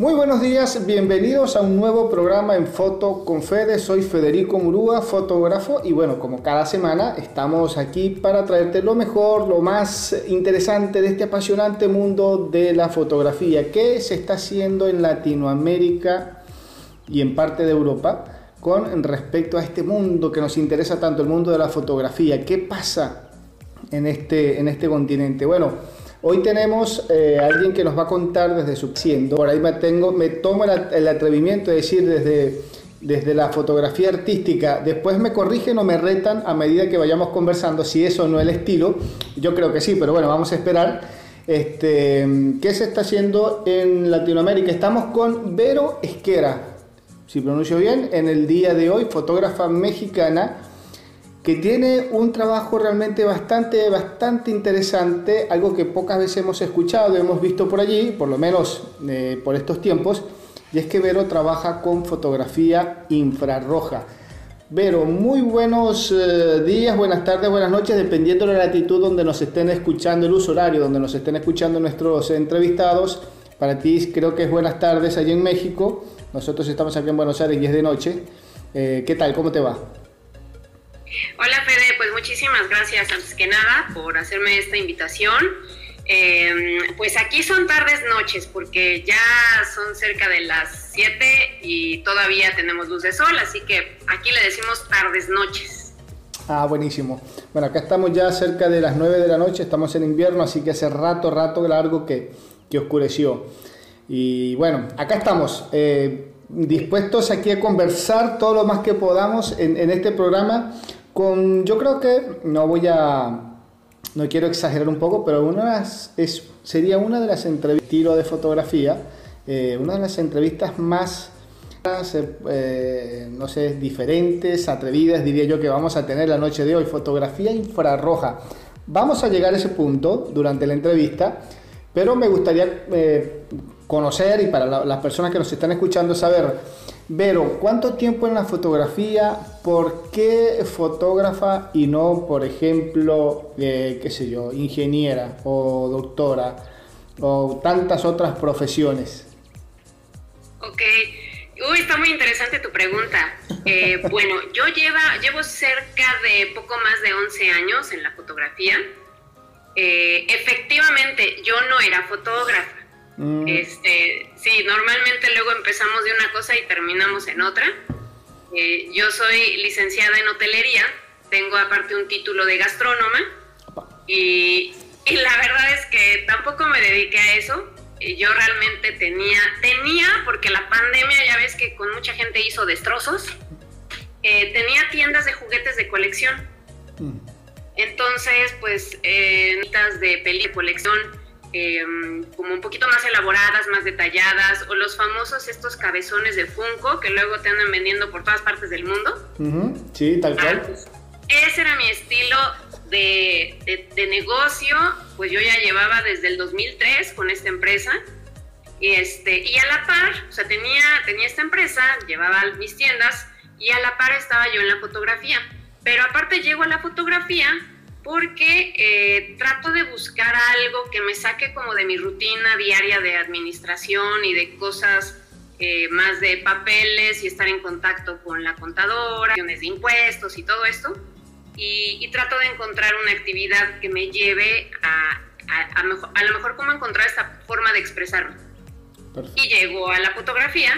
Muy buenos días, bienvenidos a un nuevo programa en Foto con Fede. Soy Federico Murúa, fotógrafo, y bueno, como cada semana estamos aquí para traerte lo mejor, lo más interesante de este apasionante mundo de la fotografía que se está haciendo en Latinoamérica y en parte de Europa con respecto a este mundo que nos interesa tanto, el mundo de la fotografía. ¿Qué pasa en este, en este continente? Bueno, Hoy tenemos eh, alguien que nos va a contar desde su siendo. Por ahí me, tengo, me tomo el, atrevimiento de decir desde, desde la fotografía artística. Después me corrigen o me retan a medida que vayamos conversando si eso no es el estilo. Yo creo que sí, pero bueno, vamos a esperar. Este, ¿Qué se está haciendo en Latinoamérica? Estamos con Vero Esquera, si pronuncio bien, en el día de hoy, fotógrafa mexicana que tiene un trabajo realmente bastante, bastante interesante, algo que pocas veces hemos escuchado, hemos visto por allí, por lo menos eh, por estos tiempos, y es que Vero trabaja con fotografía infrarroja. Vero, muy buenos eh, días, buenas tardes, buenas noches, dependiendo de la latitud donde nos estén escuchando, el uso horario donde nos estén escuchando nuestros entrevistados. Para ti creo que es buenas tardes allí en México. Nosotros estamos aquí en Buenos Aires y es de noche. Eh, ¿Qué tal? ¿Cómo te va? Hola Fede, pues muchísimas gracias antes que nada por hacerme esta invitación. Em, pues aquí son tardes noches porque ya son cerca de las 7 y todavía tenemos luz de sol, así que aquí le decimos tardes noches. Ah, buenísimo. Bueno, acá estamos ya cerca de las 9 de la noche, estamos en invierno, así que hace rato, rato largo que, que oscureció. Y bueno, acá estamos. Eh, dispuestos aquí a conversar todo lo más que podamos en, en este programa con, yo creo que no voy a, no quiero exagerar un poco, pero una es, sería una de las entrevistas de fotografía, eh, una de las entrevistas más, eh, no sé, diferentes, atrevidas, diría yo, que vamos a tener la noche de hoy, fotografía infrarroja. Vamos a llegar a ese punto durante la entrevista, pero me gustaría eh, conocer y para las personas que nos están escuchando saber Vero, ¿cuánto tiempo en la fotografía? ¿Por qué fotógrafa y no, por ejemplo, eh, qué sé yo, ingeniera o doctora o tantas otras profesiones? Ok, uy, está muy interesante tu pregunta. Eh, bueno, yo lleva, llevo cerca de poco más de 11 años en la fotografía. Eh, efectivamente, yo no era fotógrafa Mm. Este, sí, normalmente luego empezamos de una cosa y terminamos en otra. Eh, yo soy licenciada en hotelería, tengo aparte un título de gastrónoma y, y, la verdad es que tampoco me dediqué a eso. Yo realmente tenía, tenía, porque la pandemia ya ves que con mucha gente hizo destrozos, eh, tenía tiendas de juguetes de colección. Mm. Entonces, pues, eh, de peli de colección, Em, como un poquito más elaboradas, más detalladas, o los famosos estos cabezones de Funko que luego te andan vendiendo por todas partes del mundo. Sí, tal cual. Ah, ese era mi estilo de, de, negocio, pues yo ya llevaba desde el 2003 con esta empresa. Y, este, y a la par, o sea, tenía, tenía esta empresa, llevaba mis tiendas y a la par estaba yo en la fotografía. Pero aparte llego a la fotografía porque eh, trato de buscar algo que me saque como de mi rutina diaria de administración y de cosas eh, más de papeles y estar en contacto con la contadora, de impuestos y todo esto. Y, trato de encontrar una actividad que me lleve a, a, lo mejor cómo encontrar esta forma de expresarme. Y llego a la fotografía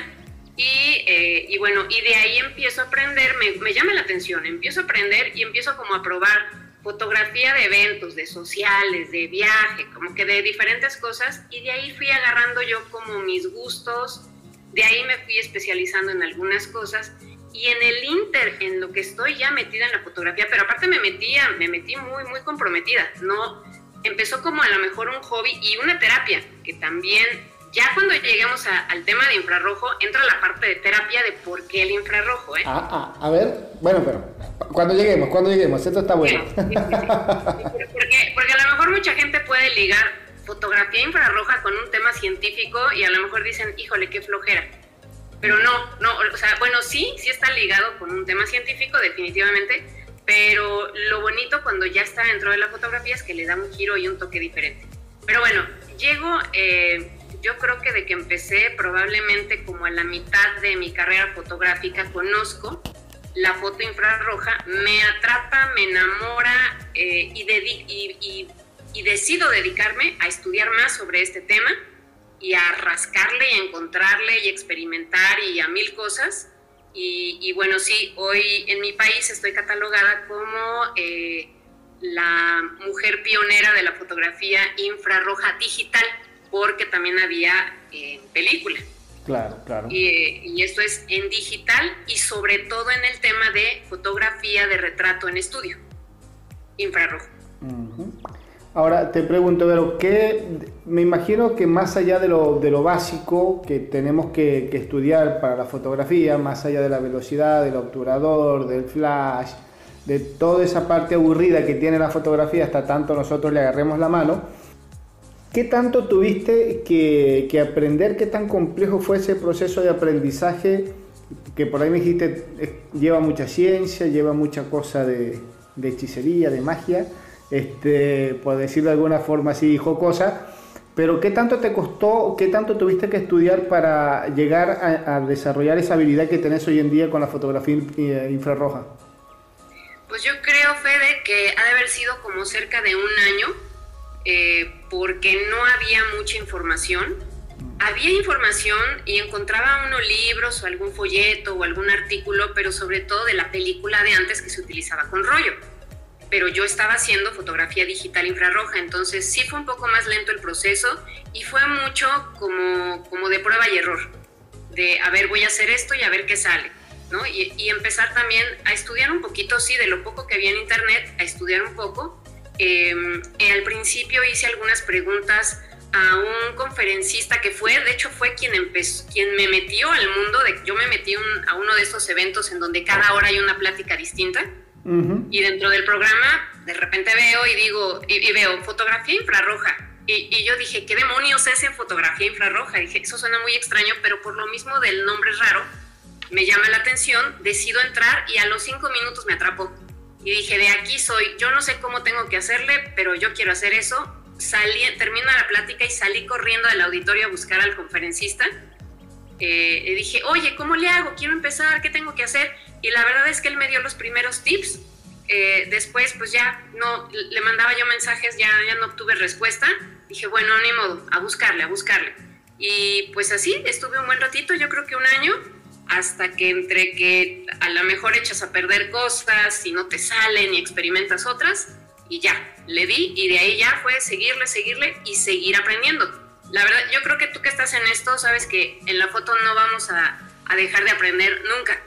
y, eh, y, bueno, y de ahí empiezo a aprender, me, me llama la atención, empiezo a aprender y empiezo como a probar fotografía de eventos, de sociales, de viaje, como que de diferentes cosas, y de ahí fui agarrando yo como mis gustos, de ahí me fui especializando en algunas cosas, y en el Inter, en lo que estoy ya metida en la fotografía, pero aparte me metía, me metí muy, muy comprometida, no, empezó como a lo mejor un hobby y una terapia, que también, ya cuando lleguemos al tema de infrarrojo, entra la parte de terapia de por qué el infrarrojo, ¿eh? Ah, ah, a ver, bueno, pero cuando lleguemos, cuando lleguemos, esto está bueno. porque, porque a lo mejor mucha gente puede ligar fotografía infrarroja con un tema científico y a lo mejor dicen, híjole, qué flojera. Pero no, no, o sea, bueno, sí, sí está ligado con un tema científico, definitivamente, pero lo bonito cuando ya está dentro de la fotografía es que le da un giro y un toque diferente. Pero bueno, llego, eh, yo creo que de que empecé probablemente como a la mitad de mi carrera fotográfica conozco la foto infrarroja, me atrapa, me enamora eh, y, y, decido dedicarme a estudiar más sobre este tema y a rascarle y encontrarle y experimentar y a mil cosas. Y, bueno, sí, hoy en mi país estoy catalogada como eh, la mujer pionera de la fotografía infrarroja digital, porque también había eh, película. Claro, claro. Y, esto es en digital y sobre todo en el tema de fotografía de retrato en estudio, infrarrojo. Ahora te pregunto, pero ¿qué, me imagino que más allá de lo, de lo básico que tenemos que, que, estudiar para la fotografía, más allá de la velocidad, del obturador, del flash, de toda esa parte aburrida que tiene la fotografía, hasta tanto nosotros le agarremos la mano, ¿Qué tanto tuviste que, aprender? ¿Qué tan complejo fue ese proceso de aprendizaje? Que por ahí me dijiste, lleva mucha ciencia, lleva mucha cosa de, hechicería, de magia, este, por decirlo de alguna forma así jocosa. Pero ¿qué tanto te costó, qué tanto tuviste que estudiar para llegar a, a desarrollar esa habilidad que tenés hoy en día con la fotografía eh, infrarroja? Pues yo creo, Fede, que ha de haber sido como cerca de un año eh, porque no había mucha información. Había información y encontraba unos libros o algún folleto o algún artículo, pero sobre todo de la película de antes que se utilizaba con rollo. Pero yo estaba haciendo fotografía digital infrarroja, entonces sí fue un poco más lento el proceso y fue mucho como, como de prueba y error, de a ver, voy a hacer esto y a ver qué sale. ¿no? Y, y empezar también a estudiar un poquito, sí, de lo poco que había en internet, a estudiar un poco eh, al principio hice algunas preguntas a un conferencista que fue, de hecho fue quien empezó, quien me metió al mundo, de, yo me metí a uno de estos eventos en donde cada hora hay una plática distinta. Y dentro del programa de repente veo y digo, y, veo fotografía infrarroja y, y, yo dije, ¿qué demonios es en fotografía infrarroja? dije, eso suena muy extraño, pero por lo mismo del nombre raro me llama la atención, decido entrar y a los cinco minutos me atrapó y dije, de aquí soy, yo no sé cómo tengo que hacerle, pero yo quiero hacer eso. Salí, termino la plática y salí corriendo del auditorio a buscar al conferencista. Eh, dije, oye, ¿cómo le hago? Quiero empezar, ¿qué tengo que hacer? Y la verdad es que él me dio los primeros tips. Eh, después, pues ya no, le mandaba yo mensajes, ya, ya no obtuve respuesta. Dije, bueno, ni modo, a buscarle, a buscarle. Y pues así, estuve un buen ratito, yo creo que un año, hasta que entre que a lo mejor echas a perder cosas y no te salen y experimentas otras y ya, le di y de ahí ya fue seguirle, seguirle y seguir aprendiendo. La verdad, yo creo que tú que estás en esto sabes que en la foto no vamos a, a dejar de aprender nunca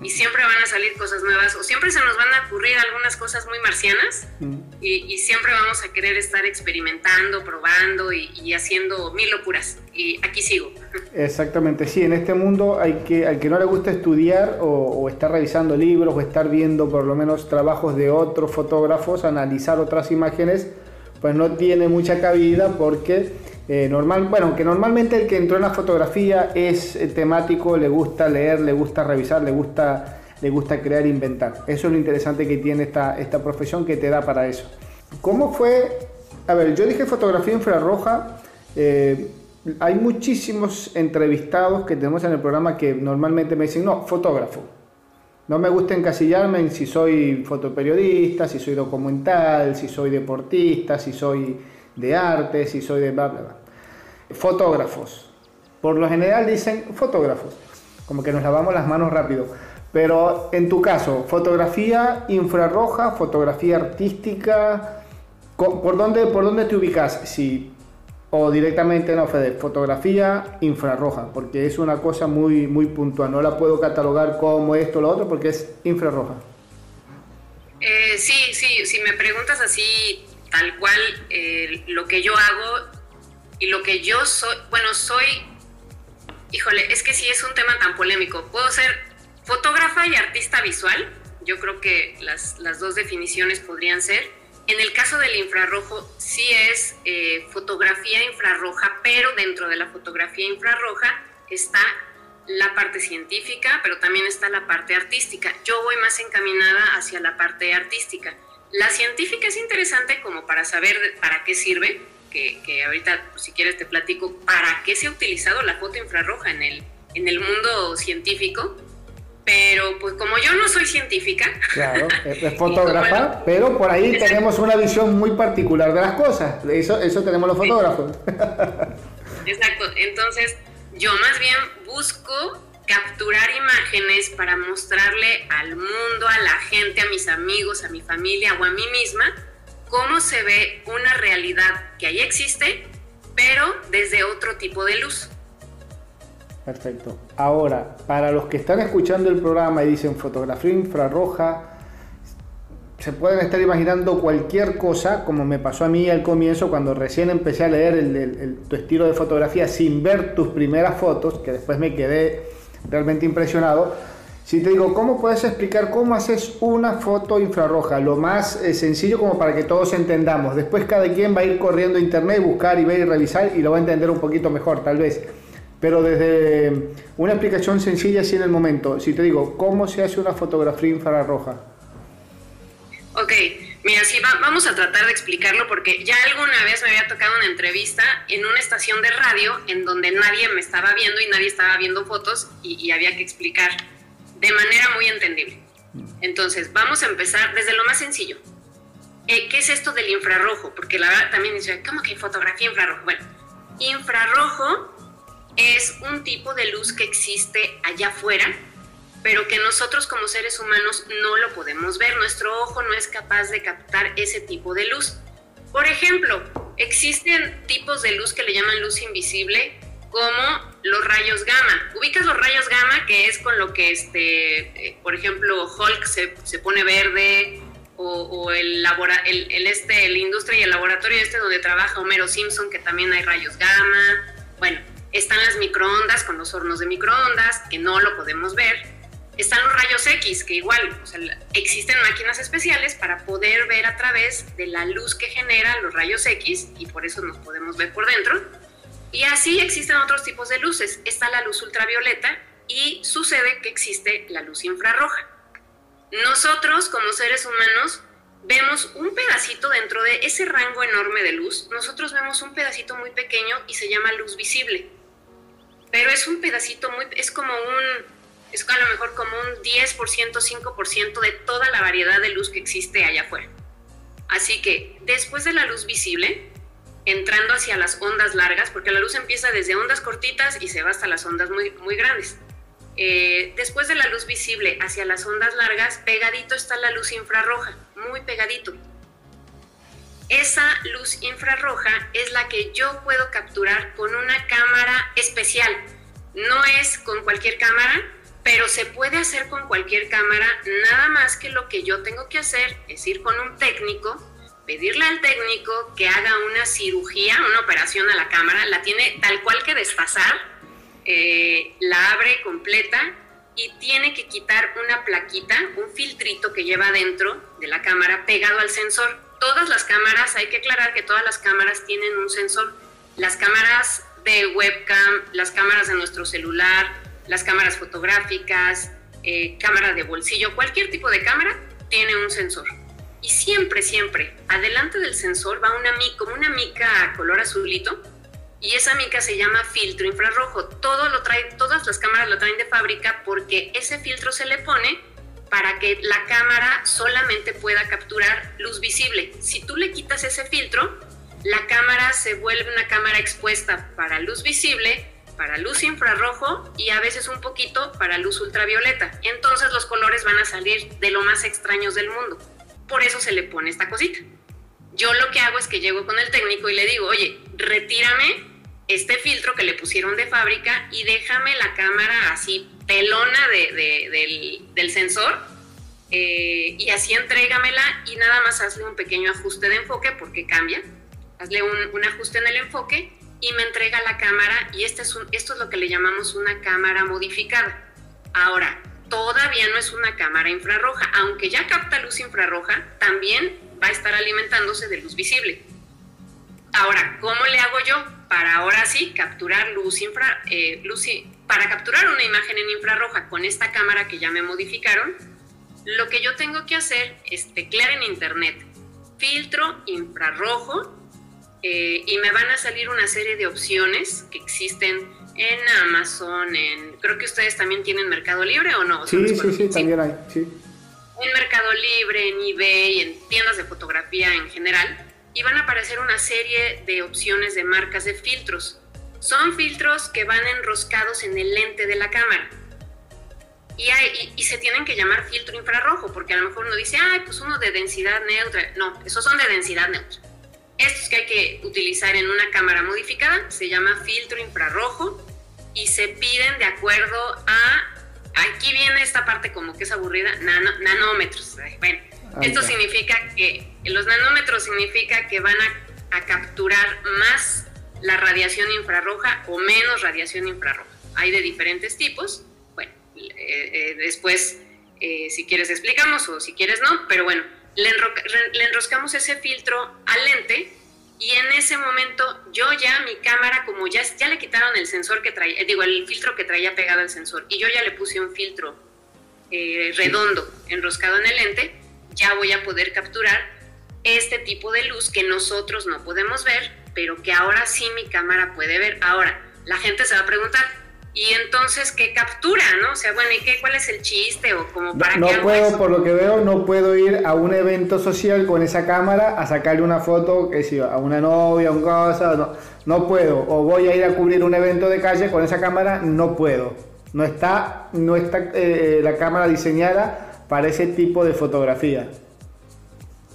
y siempre van a salir cosas nuevas o siempre se nos van a ocurrir algunas cosas muy marcianas mm. y, siempre vamos a querer estar experimentando, probando y, haciendo mil locuras y aquí sigo. Exactamente, sí, en este mundo hay que, al que no le gusta estudiar o, o estar revisando libros o estar viendo por lo menos trabajos de otros fotógrafos, analizar otras imágenes, pues no tiene mucha cabida porque eh, normal, bueno, que normalmente el que entró en la fotografía es temático, le gusta leer, le gusta revisar, le gusta, le gusta crear, inventar. Eso es lo interesante que tiene esta, esta profesión que te da para eso. ¿Cómo fue? A ver, yo dije fotografía infrarroja. Eh, hay muchísimos entrevistados que tenemos en el programa que normalmente me dicen, no, fotógrafo. No me gusta encasillarme en si soy fotoperiodista, si soy documental, si soy deportista, si soy de arte, si soy de bla, bla, bla. Fotógrafos. Por lo general dicen fotógrafos, como que nos lavamos las manos rápido. Pero en tu caso, fotografía infrarroja, fotografía artística, ¿por dónde, por dónde te ubicas? Si, o directamente no, Fede, fotografía infrarroja, porque es una cosa muy, muy puntual. No la puedo catalogar como esto o lo otro porque es infrarroja. Eh, sí, sí, si me preguntas así tal cual eh, lo que yo hago y lo que yo soy, bueno, soy, híjole, es que sí es un tema tan polémico. Puedo ser fotógrafa y artista visual, yo creo que las, las dos definiciones podrían ser. En el caso del infrarrojo, sí es eh, fotografía infrarroja, pero dentro de la fotografía infrarroja está la parte científica, pero también está la parte artística. Yo voy más encaminada hacia la parte artística. La científica es interesante como para saber para qué sirve, que, que ahorita, pues, si quieres, te platico para qué se ha utilizado la foto infrarroja en el, en el mundo científico. Pero pues como yo no soy científica. Claro, es fotógrafa, pero por ahí tenemos una visión muy particular de las cosas. Eso, eso tenemos los fotógrafos. Exacto, entonces yo más bien busco capturar imágenes para mostrarle al mundo, a la gente, a mis amigos, a mi familia o a mí misma, cómo se ve una realidad que ahí existe, pero desde otro tipo de luz. Perfecto. Ahora, para los que están escuchando el programa y dicen fotografía infrarroja, se pueden estar imaginando cualquier cosa, como me pasó a mí al comienzo cuando recién empecé a leer tu estilo de fotografía sin ver tus primeras fotos, que después me quedé realmente impresionado. Si te digo, ¿cómo puedes explicar cómo haces una foto infrarroja? Lo más eh, sencillo como para que todos entendamos. Después cada quien va a ir corriendo a internet, buscar y ver y revisar y lo va a entender un poquito mejor, tal vez. Pero desde una explicación sencilla, así en el momento, si te digo, ¿cómo se hace una fotografía infrarroja? Ok, mira, sí, vamos a tratar de explicarlo porque ya alguna vez me había tocado una entrevista en una estación de radio en donde nadie me estaba viendo y nadie estaba viendo fotos y, había que explicar de manera muy entendible. Entonces, vamos a empezar desde lo más sencillo. Eh, ¿Qué es esto del infrarrojo? Porque la verdad también dice, ¿cómo que fotografía infrarrojo? Bueno, infrarrojo es un tipo de luz que existe allá afuera pero que nosotros como seres humanos no lo podemos ver. Nuestro ojo no es capaz de captar ese tipo de luz. Por ejemplo, existen tipos de luz que le llaman luz invisible, como los rayos gamma. Ubicas los rayos gamma, que es con lo que, este, eh, por ejemplo, Hulk se, se pone verde, o, el, el, el, este, la industria y el laboratorio este donde trabaja Homero Simpson, que también hay rayos gamma. Bueno, están las microondas con los hornos de microondas, que no lo podemos ver. Están los rayos X, que igual existen máquinas especiales para poder ver a través de la luz que generan los rayos X y por eso nos podemos ver por dentro. Y así existen otros tipos de luces. Está la luz ultravioleta y sucede que existe la luz infrarroja. Nosotros como seres humanos vemos un pedacito dentro de ese rango enorme de luz. Nosotros vemos un pedacito muy pequeño y se llama luz visible. Pero es un pedacito muy, es como un, es a lo mejor como un 10%, 5% de toda la variedad de luz que existe allá afuera. Así que después de la luz visible, entrando hacia las ondas largas, porque la luz empieza desde ondas cortitas y se va hasta las ondas muy, muy grandes. Eh, después de la luz visible hacia las ondas largas, pegadito está la luz infrarroja, muy pegadito. Esa luz infrarroja es la que yo puedo capturar con una cámara especial. No es con cualquier cámara, pero se puede hacer con cualquier cámara, nada más que lo que yo tengo que hacer es ir con un técnico, pedirle al técnico que haga una cirugía, una operación a la cámara, la tiene tal cual que desfasar, eh, la abre completa y tiene que quitar una plaquita, un filtrito que lleva dentro de la cámara pegado al sensor. Todas las cámaras, hay que aclarar que todas las cámaras tienen un sensor. Las cámaras de webcam, las cámaras de nuestro celular, las cámaras fotográficas, eh, cámara de bolsillo, cualquier tipo de cámara tiene un sensor. Y siempre, siempre, adelante del sensor va una mica, como una mica color azulito, y esa mica se llama filtro infrarrojo. Todo lo trae, todas las cámaras lo traen de fábrica porque ese filtro se le pone para que la cámara solamente pueda capturar luz visible. Si tú le quitas ese filtro, la cámara se vuelve una cámara expuesta para luz visible para luz infrarrojo y a veces un poquito para luz ultravioleta. Entonces los colores van a salir de lo más extraños del mundo. Por eso se le pone esta cosita. Yo lo que hago es que llego con el técnico y le digo, oye, retírame este filtro que le pusieron de fábrica y déjame la cámara así pelona del, sensor eh, y así entrégamela y nada más hazle un pequeño ajuste de enfoque porque cambia. Hazle un, un ajuste en el enfoque y me entrega la cámara y este es esto es lo que le llamamos una cámara modificada. Ahora, todavía no es una cámara infrarroja, aunque ya capta luz infrarroja, también va a estar alimentándose de luz visible. Ahora, ¿cómo le hago yo para ahora sí capturar luz infra, eh, luz, para capturar una imagen en infrarroja con esta cámara que ya me modificaron? Lo que yo tengo que hacer es teclear en internet filtro infrarrojo eh, y me van a salir una serie de opciones que existen en Amazon, en creo que ustedes también tienen Mercado Libre o no. Sí, sí, sí, también hay, sí. En Mercado Libre, en eBay, en tiendas de fotografía en general, y van a aparecer una serie de opciones de marcas de filtros. Son filtros que van enroscados en el lente de la cámara. Y, hay, y, se tienen que llamar filtro infrarrojo, porque a lo mejor uno dice, ay, pues uno de densidad neutra. No, esos son de densidad neutra. Estos que hay que utilizar en una cámara modificada se llama filtro infrarrojo y se piden de acuerdo a, aquí viene esta parte como que es aburrida, nanómetros. Bueno, esto significa que los nanómetros significa que van a, a capturar más la radiación infrarroja o menos radiación infrarroja. Hay de diferentes tipos. Bueno, eh, eh, después, eh, si quieres explicamos o si quieres no, pero bueno, le, enroscamos ese filtro al lente y en ese momento yo ya mi cámara, como ya, ya le quitaron el sensor que traía, digo, el filtro que traía pegado al sensor y yo ya le puse un filtro redondo enroscado en el lente, ya voy a poder capturar este tipo de luz que nosotros no podemos ver, pero que ahora sí mi cámara puede ver. Ahora, la gente se va a preguntar, ¿y entonces qué captura, no? O sea, bueno, ¿y qué, cuál es el chiste o como para no, no puedo, por lo que veo, no puedo ir a un evento social con esa cámara a sacarle una foto, que si a una novia, un cosa, no, no puedo. O voy a ir a cubrir un evento de calle con esa cámara, no puedo. No está, no está eh, la cámara diseñada para ese tipo de fotografía.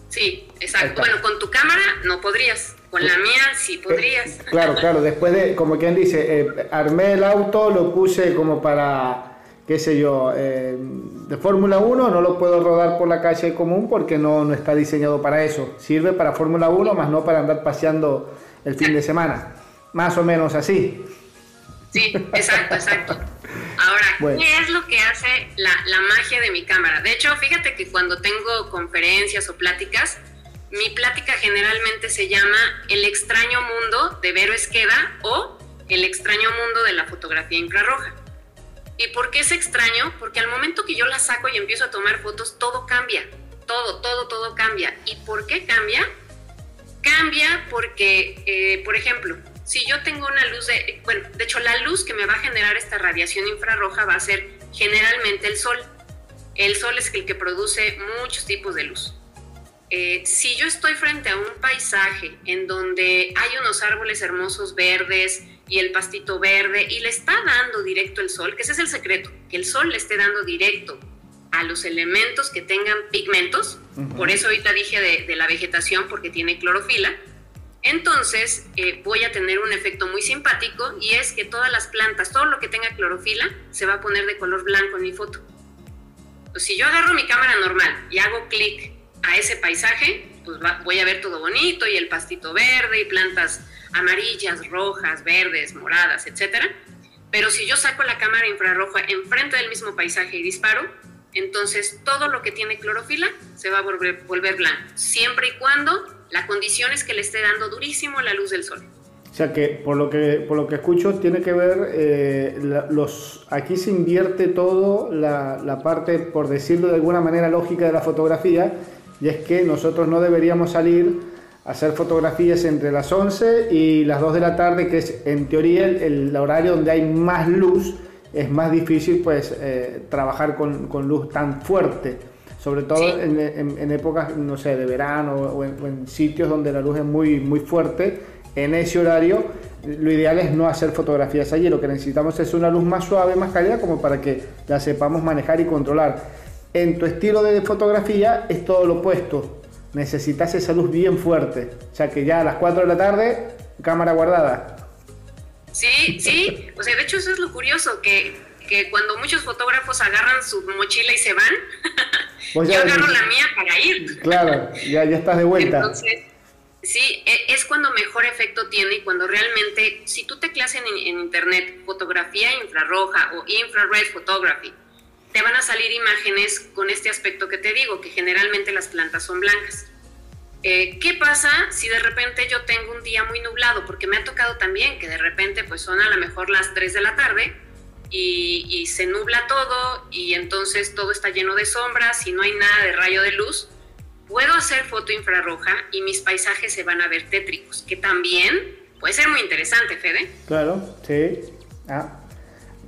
Sí, exacto. Bueno, con tu cámara no podrías. Con la mía sí eh, podrías. claro, claro. Después de, como quien dice, eh, armé el auto, lo puse como para, qué sé yo, eh, de Fórmula 1, no lo puedo rodar por la calle común porque no, no está diseñado para eso. Sirve para Fórmula 1, más no para andar paseando el fin de semana. Más o menos así. Sí, exacto, exacto. Ahora, ¿qué es lo que hace la, la, magia de mi cámara? De hecho, fíjate que cuando tengo conferencias o pláticas, mi plática generalmente se llama El extraño mundo de Vero Esqueda o El extraño mundo de la fotografía infrarroja. ¿Y por qué es extraño? Porque al momento que yo la saco y empiezo a tomar fotos, todo cambia. Todo, todo, todo cambia. ¿Y por qué cambia? Cambia porque, eh, por ejemplo, si yo tengo una luz de, bueno, de hecho la luz que me va a generar esta radiación infrarroja va a ser generalmente el sol. El sol es el que produce muchos tipos de luz. Eh, si yo estoy frente a un paisaje en donde hay unos árboles hermosos verdes y el pastito verde y le está dando directo el sol, que ese es el secreto, que el sol le esté dando directo a los elementos que tengan pigmentos, por eso ahorita dije de, de la vegetación porque tiene clorofila, entonces eh, voy a tener un efecto muy simpático y es que todas las plantas, todo lo que tenga clorofila, se va a poner de color blanco en mi foto. si yo agarro mi cámara normal y hago clic a ese paisaje, pues voy a ver todo bonito y el pastito verde y plantas amarillas, rojas, verdes, moradas, etc. Pero si yo saco la cámara infrarroja enfrente del mismo paisaje y disparo, entonces todo lo que tiene clorofila se va a volver, volver blanco, siempre y cuando la condición es que le esté dando durísimo la luz del sol. O sea que por lo que, por lo que escucho tiene que ver, eh, los, aquí se invierte todo la, la, parte, por decirlo de alguna manera lógica de la fotografía, y es que nosotros no deberíamos salir a hacer fotografías entre las 11 y las 2 de la tarde, que es en teoría el, horario donde hay más luz, es más difícil pues eh, trabajar con, con luz tan fuerte. Sobre todo en, épocas, no sé, de verano o en, sitios donde la luz es muy, muy fuerte, en ese horario lo ideal es no hacer fotografías allí, lo que necesitamos es una luz más suave, más cálida, como para que la sepamos manejar y controlar. En tu estilo de fotografía es todo lo opuesto, necesitas esa luz bien fuerte, o sea que ya a las 4 de la tarde, cámara guardada. Sí, sí, o sea, de hecho eso es lo curioso, que, que cuando muchos fotógrafos agarran su mochila y se van, Pues yo agarro la mía para ir. Claro, ya, ya estás de vuelta. Entonces, sí, e, es cuando mejor efecto tiene y cuando realmente, si tú tecleas en, en internet fotografía infrarroja o infrared photography, te van a salir imágenes con este aspecto que te digo, que generalmente las plantas son blancas. Eh, ¿Qué pasa si de repente yo tengo un día muy nublado? Porque me ha tocado también que de repente pues son a lo mejor las 3 de la tarde y, se nubla todo y entonces todo está lleno de sombras y no hay nada de rayo de luz, puedo hacer foto infrarroja y mis paisajes se van a ver tétricos, que también puede ser muy interesante, Fede. Claro, sí. Ah.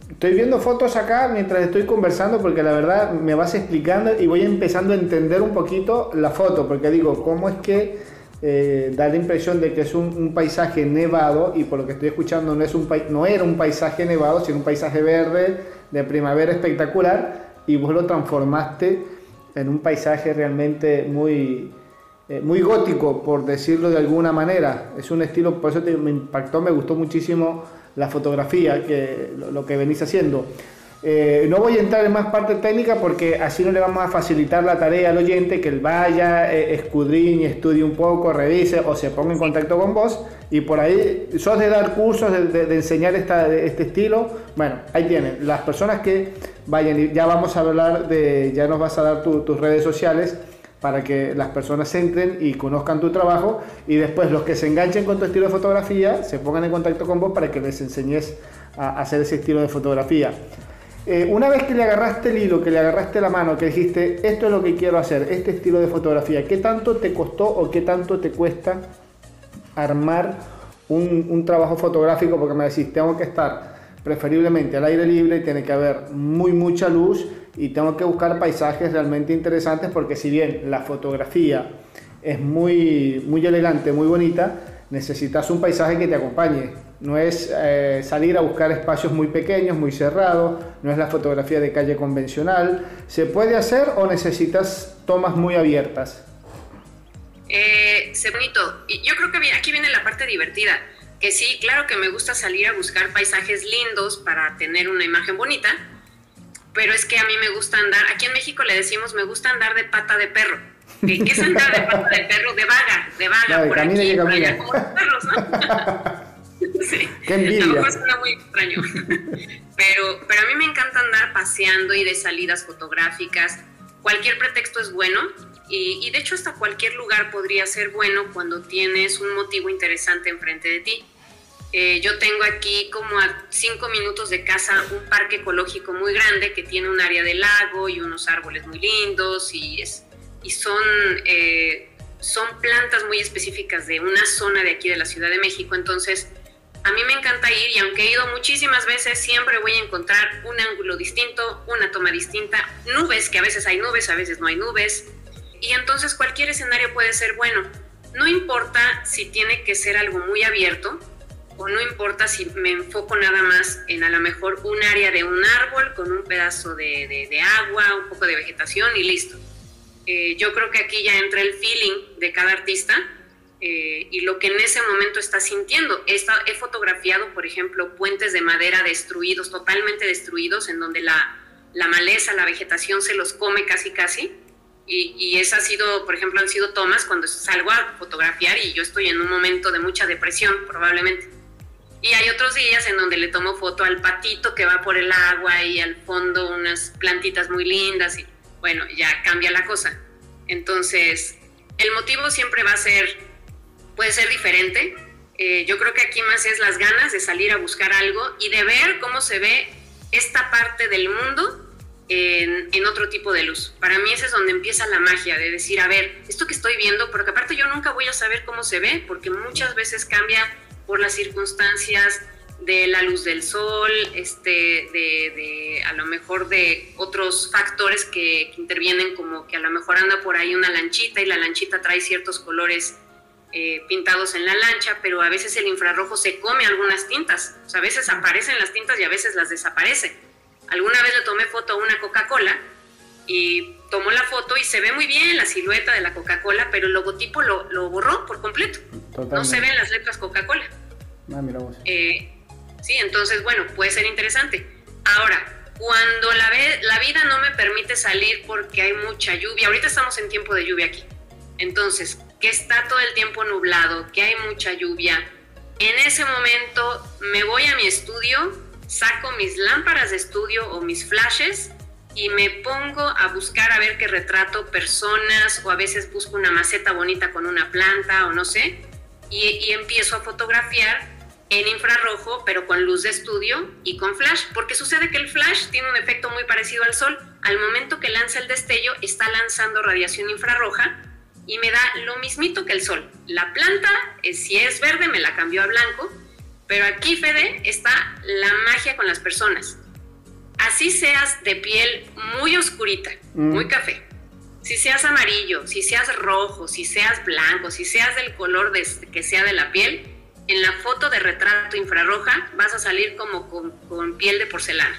Estoy viendo fotos acá mientras estoy conversando porque la verdad me vas explicando y voy empezando a entender un poquito la foto, porque digo, ¿cómo es que eh, da la impresión de que es un, paisaje nevado y por lo que estoy escuchando no, es un no era un paisaje nevado, sino un paisaje verde de primavera espectacular y vos lo transformaste en un paisaje realmente muy, eh, muy gótico, por decirlo de alguna manera. Es un estilo, por eso me impactó, me gustó muchísimo la fotografía, que, lo que venís haciendo. Eh, no voy a entrar en más parte técnica porque así no le vamos a facilitar la tarea al oyente que él vaya, eh, escudriñe, estudie un poco, revise o se ponga en contacto con vos. Y por ahí, sos de dar cursos, de, enseñar esta, este estilo. Bueno, ahí tienen. Las personas que vayan, y ya vamos a hablar de, ya nos vas a dar tus redes sociales para que las personas entren y conozcan tu trabajo y después los que se enganchen con tu estilo de fotografía se pongan en contacto con vos para que les enseñes a hacer ese estilo de fotografía. Eh, una vez que le agarraste el hilo, que le agarraste la mano, que dijiste, esto es lo que quiero hacer, este estilo de fotografía, ¿qué tanto te costó o qué tanto te cuesta armar un, trabajo fotográfico? Porque me decís, tengo que estar preferiblemente al aire libre, tiene que haber muy mucha luz y tengo que buscar paisajes realmente interesantes porque si bien la fotografía es muy, muy elegante, muy bonita, necesitas un paisaje que te acompañe. No es eh, salir a buscar espacios muy pequeños, muy cerrados, no es la fotografía de calle convencional. ¿Se puede hacer o necesitas tomas muy abiertas? Eh, bonito. Yo creo que aquí viene la parte divertida. Que sí, claro que me gusta salir a buscar paisajes lindos para tener una imagen bonita, pero es que a mí me gusta andar, aquí en México le decimos me gusta andar de pata de perro ¿Qué, es andar de pata de perro? De vaga, de vaga, por aquí, por allá, como los perros, ¿no? sí. Qué envidia. A lo mejor suena muy extraño. pero, pero a mí me encanta andar paseando y de salidas fotográficas. Cualquier pretexto es bueno y, de hecho hasta cualquier lugar podría ser bueno cuando tienes un motivo interesante enfrente de ti. Eh, yo tengo aquí como a cinco minutos de casa un parque ecológico muy grande que tiene un área de lago y unos árboles muy lindos y es y son, eh, son plantas muy específicas de una zona de aquí de la Ciudad de México. Entonces, a mí me encanta ir y aunque he ido muchísimas veces, siempre voy a encontrar un ángulo distinto, una toma distinta, nubes, que a veces hay nubes, a veces no hay nubes. Y entonces cualquier escenario puede ser bueno. No importa si tiene que ser algo muy abierto o no importa si me enfoco nada más en a lo mejor un área de un árbol con un pedazo de, de agua, un poco de vegetación y listo eh, yo creo que aquí ya entra el feeling de cada artista eh, y lo que en ese momento está sintiendo. He, he, fotografiado, por ejemplo, puentes de madera destruidos, totalmente destruidos, en donde la, la maleza, la vegetación se los come casi casi. Y, y esa ha sido, por ejemplo, han sido tomas cuando salgo a fotografiar y yo estoy en un momento de mucha depresión, probablemente. Y hay otros días en donde le tomo foto al patito que va por el agua y al fondo unas plantitas muy lindas y bueno, ya cambia la cosa. Entonces, el motivo siempre va a ser, puede ser diferente. Eh, yo creo que aquí más es las ganas de salir a buscar algo y de ver cómo se ve esta parte del mundo en, otro tipo de luz. Para mí ese es donde empieza la magia, de decir, a ver, esto que estoy viendo, porque aparte yo nunca voy a saber cómo se ve, porque muchas veces cambia por las circunstancias, de la luz del sol, este, de, a lo mejor de otros factores que, intervienen, como que a lo mejor anda por ahí una lanchita y la lanchita trae ciertos colores eh, pintados en la lancha, pero a veces el infrarrojo se come algunas tintas, o sea, a veces aparecen las tintas y a veces las desaparece. Alguna vez le tomé foto a una Coca-Cola y tomó la foto y se ve muy bien la silueta de la Coca-Cola, pero el logotipo lo, borró por completo. No se ven las letras Coca-Cola. Ah, mira vos. Eh, ¿sí? Entonces, bueno, puede ser interesante. Ahora, cuando la, la vida no me permite salir porque hay mucha lluvia, ahorita estamos en tiempo de lluvia aquí, entonces, que está todo el tiempo nublado, que hay mucha lluvia, en ese momento me voy a mi estudio, saco mis lámparas de estudio o mis flashes y me pongo a buscar a ver qué retrato personas o a veces busco una maceta bonita con una planta o no sé y, empiezo a fotografiar en infrarrojo, pero con luz de estudio y con flash, porque sucede que el flash tiene un efecto muy parecido al sol. Al momento que lanza el destello, está lanzando radiación infrarroja y me da lo mismito que el sol. La planta, eh, si es verde, me la cambió a blanco, pero aquí, Fede, está la magia con las personas. Así seas de piel muy oscurita, mm. muy café, si seas amarillo, si seas rojo, si seas blanco, si seas del color de, que sea de la piel, en la foto de retrato infrarroja vas a salir como con, piel de porcelana.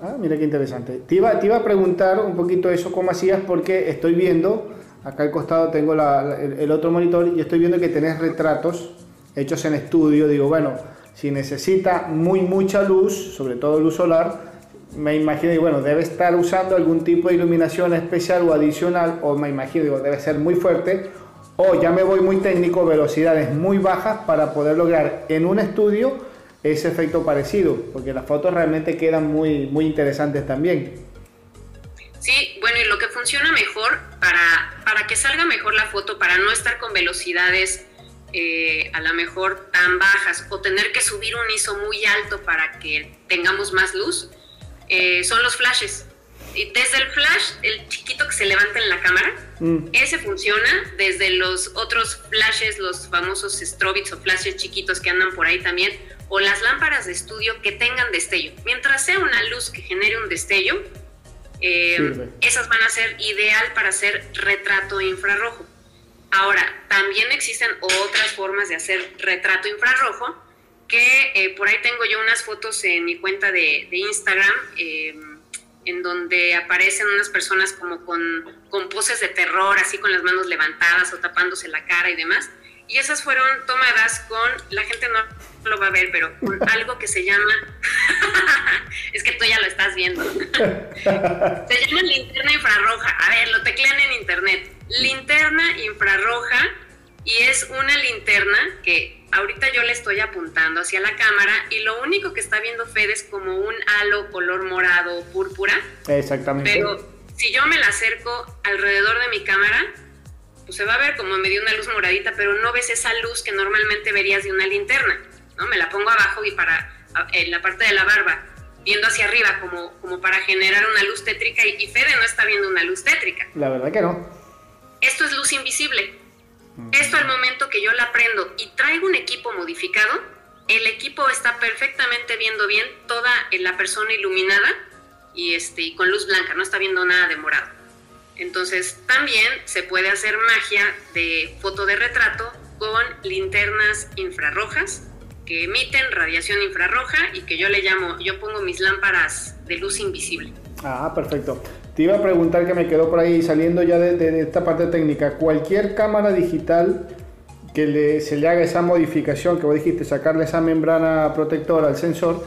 Ah, mira qué interesante. Te iba, te iba a preguntar un poquito eso, cómo hacías, porque estoy viendo, acá al costado tengo el, otro monitor y estoy viendo que tenés retratos hechos en estudio. Digo, bueno, si necesita muy mucha luz, sobre todo luz solar, me imagino, y bueno, debe estar usando algún tipo de iluminación especial o adicional, o me imagino, digo, debe ser muy fuerte, o ya me voy muy técnico, velocidades muy bajas para poder lograr en un estudio ese efecto parecido, porque las fotos realmente quedan muy, muy interesantes también. Sí, bueno, y lo que funciona mejor para, para que salga mejor la foto, para no estar con velocidades eh, a lo mejor tan bajas o tener que subir un ISO muy alto para que tengamos más luz, eh, son los flashes. Y desde el flash, el chiquito que se levanta en la cámara, mm. ese funciona. Desde los otros flashes, los famosos strobits o flashes chiquitos que andan por ahí también, o las lámparas de estudio que tengan destello. Mientras sea una luz que genere un destello, eh, esas van a ser ideal para hacer retrato infrarrojo. Ahora, también existen otras formas de hacer retrato infrarrojo que eh, por ahí tengo yo unas fotos en mi cuenta de, Instagram em, en donde aparecen unas personas como con, con, poses de terror, así con las manos levantadas o tapándose la cara y demás. Y esas fueron tomadas con, la gente no lo va a ver, pero con algo que se llama, es que tú ya lo estás viendo, se llama linterna infrarroja. A ver, lo teclean en internet. Linterna infrarroja y es una linterna que ahorita yo le estoy apuntando hacia la cámara y lo único que está viendo Fede es como un halo color morado púrpura. Exactamente. Pero si yo me la acerco alrededor de mi cámara, pues se va a ver como me dio una luz moradita, pero no ves esa luz que normalmente verías de una linterna, ¿no? Me la pongo abajo y para en la parte de la barba, viendo hacia arriba como, como para generar una luz tétrica y, y Fede no está viendo una luz tétrica. La verdad que no. Esto es luz invisible. Esto al momento que yo la prendo y traigo un equipo modificado, el equipo está perfectamente viendo bien toda la persona iluminada y, este, con luz blanca, no está viendo nada de morado. Entonces también se puede hacer magia de foto de retrato con linternas infrarrojas que emiten radiación infrarroja y que yo le llamo, yo pongo mis lámparas de luz invisible. Ah, perfecto. Te iba a preguntar que me quedó por ahí saliendo ya de, esta parte técnica. Cualquier cámara digital que se le haga esa modificación que vos dijiste, sacarle esa membrana protectora al sensor,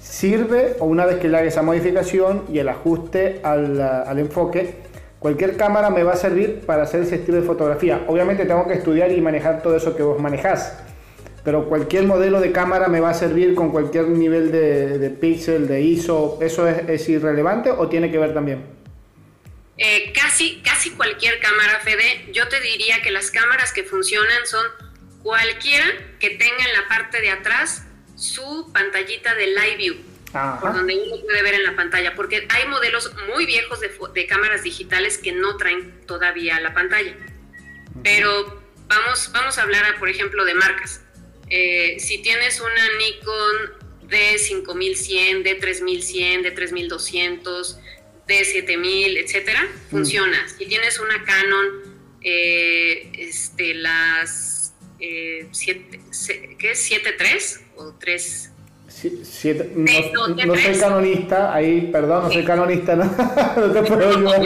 sirve o una vez que le haga esa modificación y el ajuste al, al enfoque, cualquier cámara me va a servir para hacer ese estilo de fotografía. Obviamente tengo que estudiar y manejar todo eso que vos manejás pero cualquier modelo de cámara me va a servir con cualquier nivel de, de píxel, de ISO. ¿Eso es, irrelevante o tiene que ver también? Eh, casi, casi cualquier cámara, Fede. Yo te diría que las cámaras que funcionan son cualquiera que tenga en la parte de atrás su pantallita de Live View, por donde uno puede ver en la pantalla, porque hay modelos muy viejos de, de cámaras digitales que no traen todavía la pantalla. Pero vamos, vamos a hablar, por ejemplo, de marcas. Eh, si tienes una Nikon D5100, D3100, D3200, D7000, etcétera, mm. funciona. Si tienes una Canon, eh, este, las eh, ¿qué es? ¿7.3 o 3? No, soy canonista, ahí, perdón, no soy canonista, no, no te puedo ayudar.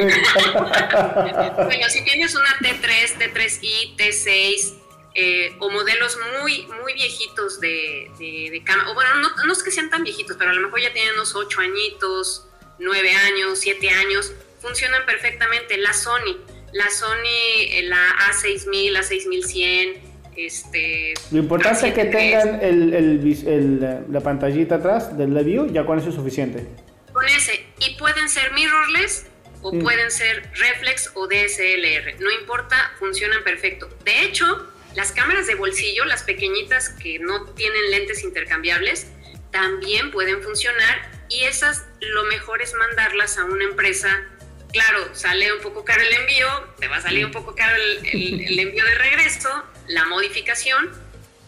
bueno, si tienes una T3, T3i, T6, eh, o modelos muy, muy viejitos de, de, cámara, o bueno, no, es que sean tan viejitos, pero a lo mejor ya tienen unos 8 añitos, 9 años, 7 años, funcionan perfectamente. La Sony, la Sony, eh, la A6000, la 6100, este... Lo importante es que tengan el, el, la pantallita atrás del view, ya con eso es suficiente. Con ese, y pueden ser mirrorless o mm. pueden ser reflex o DSLR, no importa, funcionan perfecto. De hecho, las cámaras de bolsillo, las pequeñitas que no tienen lentes intercambiables, también pueden funcionar y esas lo mejor es mandarlas a una empresa claro, sale un poco caro el envío, te va a salir un poco caro el, envío de regreso, la modificación,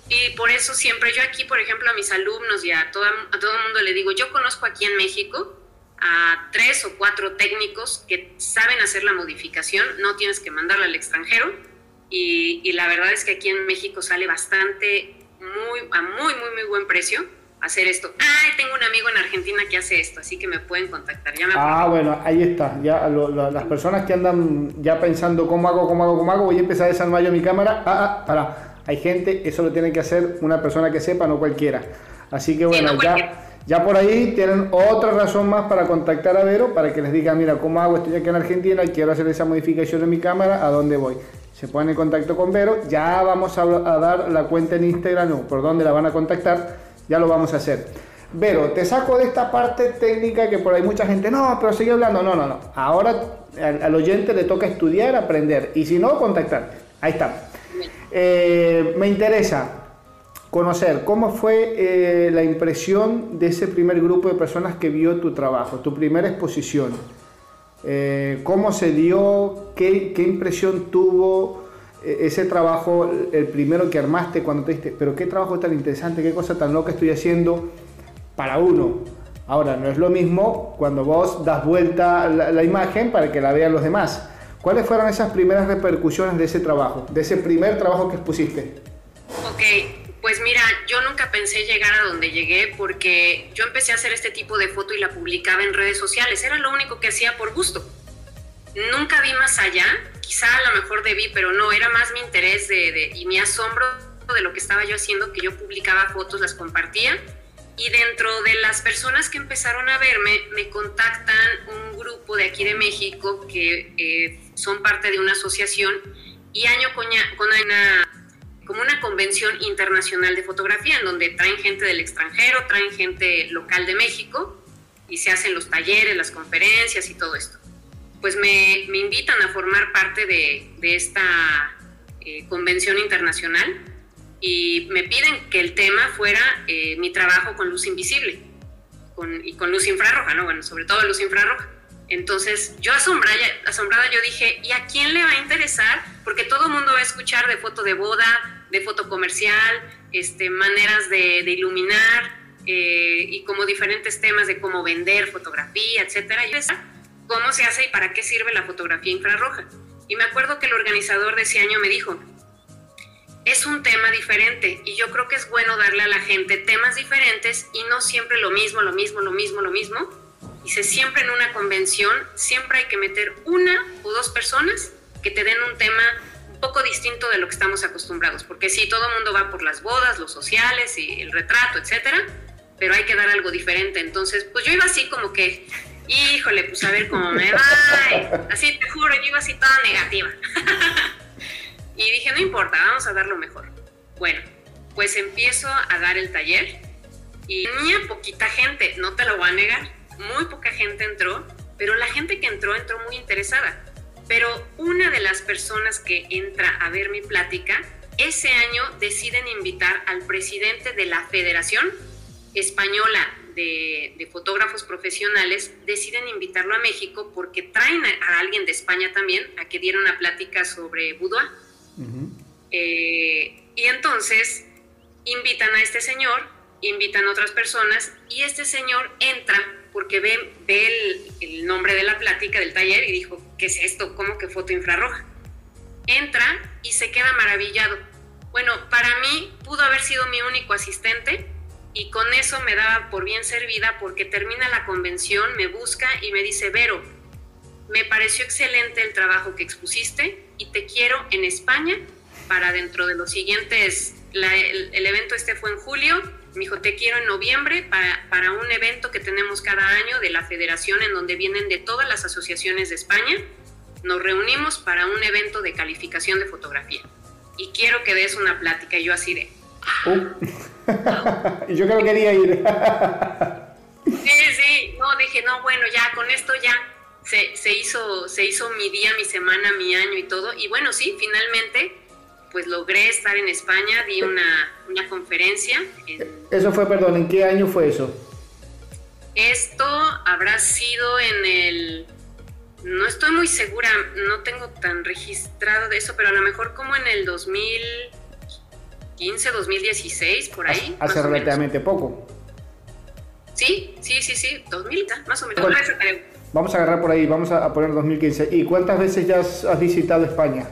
y por eso siempre yo aquí, por ejemplo, a mis alumnos y a todo, el mundo le digo, yo conozco aquí en México a tres o cuatro técnicos que saben hacer la modificación, no tienes que mandarla al extranjero, y, y la verdad es que aquí en México sale bastante, muy, a muy, muy, muy buen precio hacer esto. Ay, tengo un amigo en Argentina que hace esto, así que me pueden contactar. Ya me ah, bueno, ahí está. Ya las personas que andan ya pensando cómo hago, cómo hago, cómo hago, voy a empezar a desarmar yo mi cámara. Ah, ah, para. Hay gente, eso lo tiene que hacer una persona que sepa, no cualquiera. Así que bueno, ya, ya por ahí tienen otra razón más para contactar a Vero, para que les diga, mira, cómo hago, estoy aquí en Argentina, quiero hacer esa modificación en mi cámara, ¿a dónde voy? Se ponen en contacto con Vero, ya vamos a, a dar la cuenta en Instagram, o por dónde la van a contactar ya lo vamos a hacer. Pero te saco de esta parte técnica que por ahí mucha gente, no, pero sigue hablando. No, no, no. Ahora al, oyente le toca estudiar, aprender. Y si no, contactarte. Ahí está. Eh, me interesa conocer cómo fue eh, la impresión de ese primer grupo de personas que vio tu trabajo, tu primera exposición. Eh, ¿Cómo se dio? ¿Qué, qué impresión tuvo? E-, ese trabajo, el primero que armaste cuando te diste, pero qué trabajo tan interesante, qué cosa tan loca estoy haciendo para uno. Ahora, no es lo mismo cuando vos das vuelta la, imagen para que la vean los demás. ¿Cuáles fueron esas primeras repercusiones de ese trabajo, de ese primer trabajo que expusiste? Ok, pues mira, yo nunca pensé llegar a donde llegué porque yo empecé a hacer este tipo de foto y la publicaba en redes sociales. Era lo único que hacía por gusto. Nunca vi más allá. Quizá a lo mejor debí, pero no, era más mi interés de, y mi asombro de lo que estaba yo haciendo, que yo publicaba fotos, las compartía, y dentro de las personas que empezaron a verme, me contactan un grupo de aquí de México que eh, son parte de una asociación y año con, una, como una convención internacional de fotografía en donde traen gente del extranjero, traen gente local de México y se hacen los talleres, las conferencias y todo esto pues me, invitan a formar parte de, esta eh, convención internacional y me piden que el tema fuera eh, mi trabajo con luz invisible y con luz infrarroja, ¿no? Bueno, sobre todo luz infrarroja. Entonces, yo asombrada, asombrada yo dije, ¿y a quién le va a interesar? Porque todo el mundo va a escuchar de foto de boda, de foto comercial, este, maneras de, iluminar eh, y como diferentes temas de cómo vender fotografía, etcétera. Y cómo se hace y para qué sirve la fotografía infrarroja. Y me acuerdo que el organizador de ese año me dijo, es un tema diferente y yo creo que es bueno darle a la gente temas diferentes y no siempre lo mismo, lo mismo, lo mismo, lo mismo. Dice, siempre en una convención, siempre hay que meter una o dos personas que te den un tema un poco distinto de lo que estamos acostumbrados, porque sí, todo el mundo va por las bodas, los sociales y el retrato, etcétera, pero hay que dar algo diferente. Entonces, pues yo iba así como que híjole, pues a ver cómo me va. Así te juro, yo iba así toda negativa. y dije, no importa, vamos a dar lo mejor. Bueno, pues empiezo a dar el taller y tenía poquita gente, no te lo voy a negar, muy poca gente entró, pero la gente que entró entró muy interesada. Pero una de las personas que entra a ver mi plática, ese año deciden invitar al presidente de la Federación Española de, fotógrafos profesionales deciden invitarlo a México porque traen a, alguien de España también a que diera una plática sobre boudoir. Eh, y entonces invitan a este señor, invitan a otras personas y este señor entra porque ve, ve el, el, nombre de la plática del taller y dijo, ¿qué es esto? ¿Cómo que foto infrarroja? Entra y se queda maravillado. Bueno, para mí pudo haber sido mi único asistente, y con eso me daba por bien servida porque termina la convención, me busca y me dice, Vero, me pareció excelente el trabajo que expusiste y te quiero en España para dentro de los siguientes, el, evento este fue en julio, me dijo, te quiero en noviembre para, para un evento que tenemos cada año de la federación en donde vienen de todas las asociaciones de España, nos reunimos para un evento de calificación de fotografía y quiero que des una plática y yo así de... y yo creo que quería ir. sí, sí, no, dije, no, bueno, ya, con esto ya se, se, hizo, se hizo mi día, mi semana, mi año y todo. Y bueno, sí, finalmente, pues logré estar en España, di una, una conferencia. Eso fue, perdón, ¿en qué año fue eso? Esto habrá sido en el no estoy muy segura, no tengo tan registrado de eso, pero a lo mejor como en el 2015, 2016, por ahí. Hace, relativamente poco. Sí, sí, sí, sí, 2000, más o menos. vamos a agarrar por ahí, vamos a, poner 2015. ¿Y cuántas veces ya has, visitado España?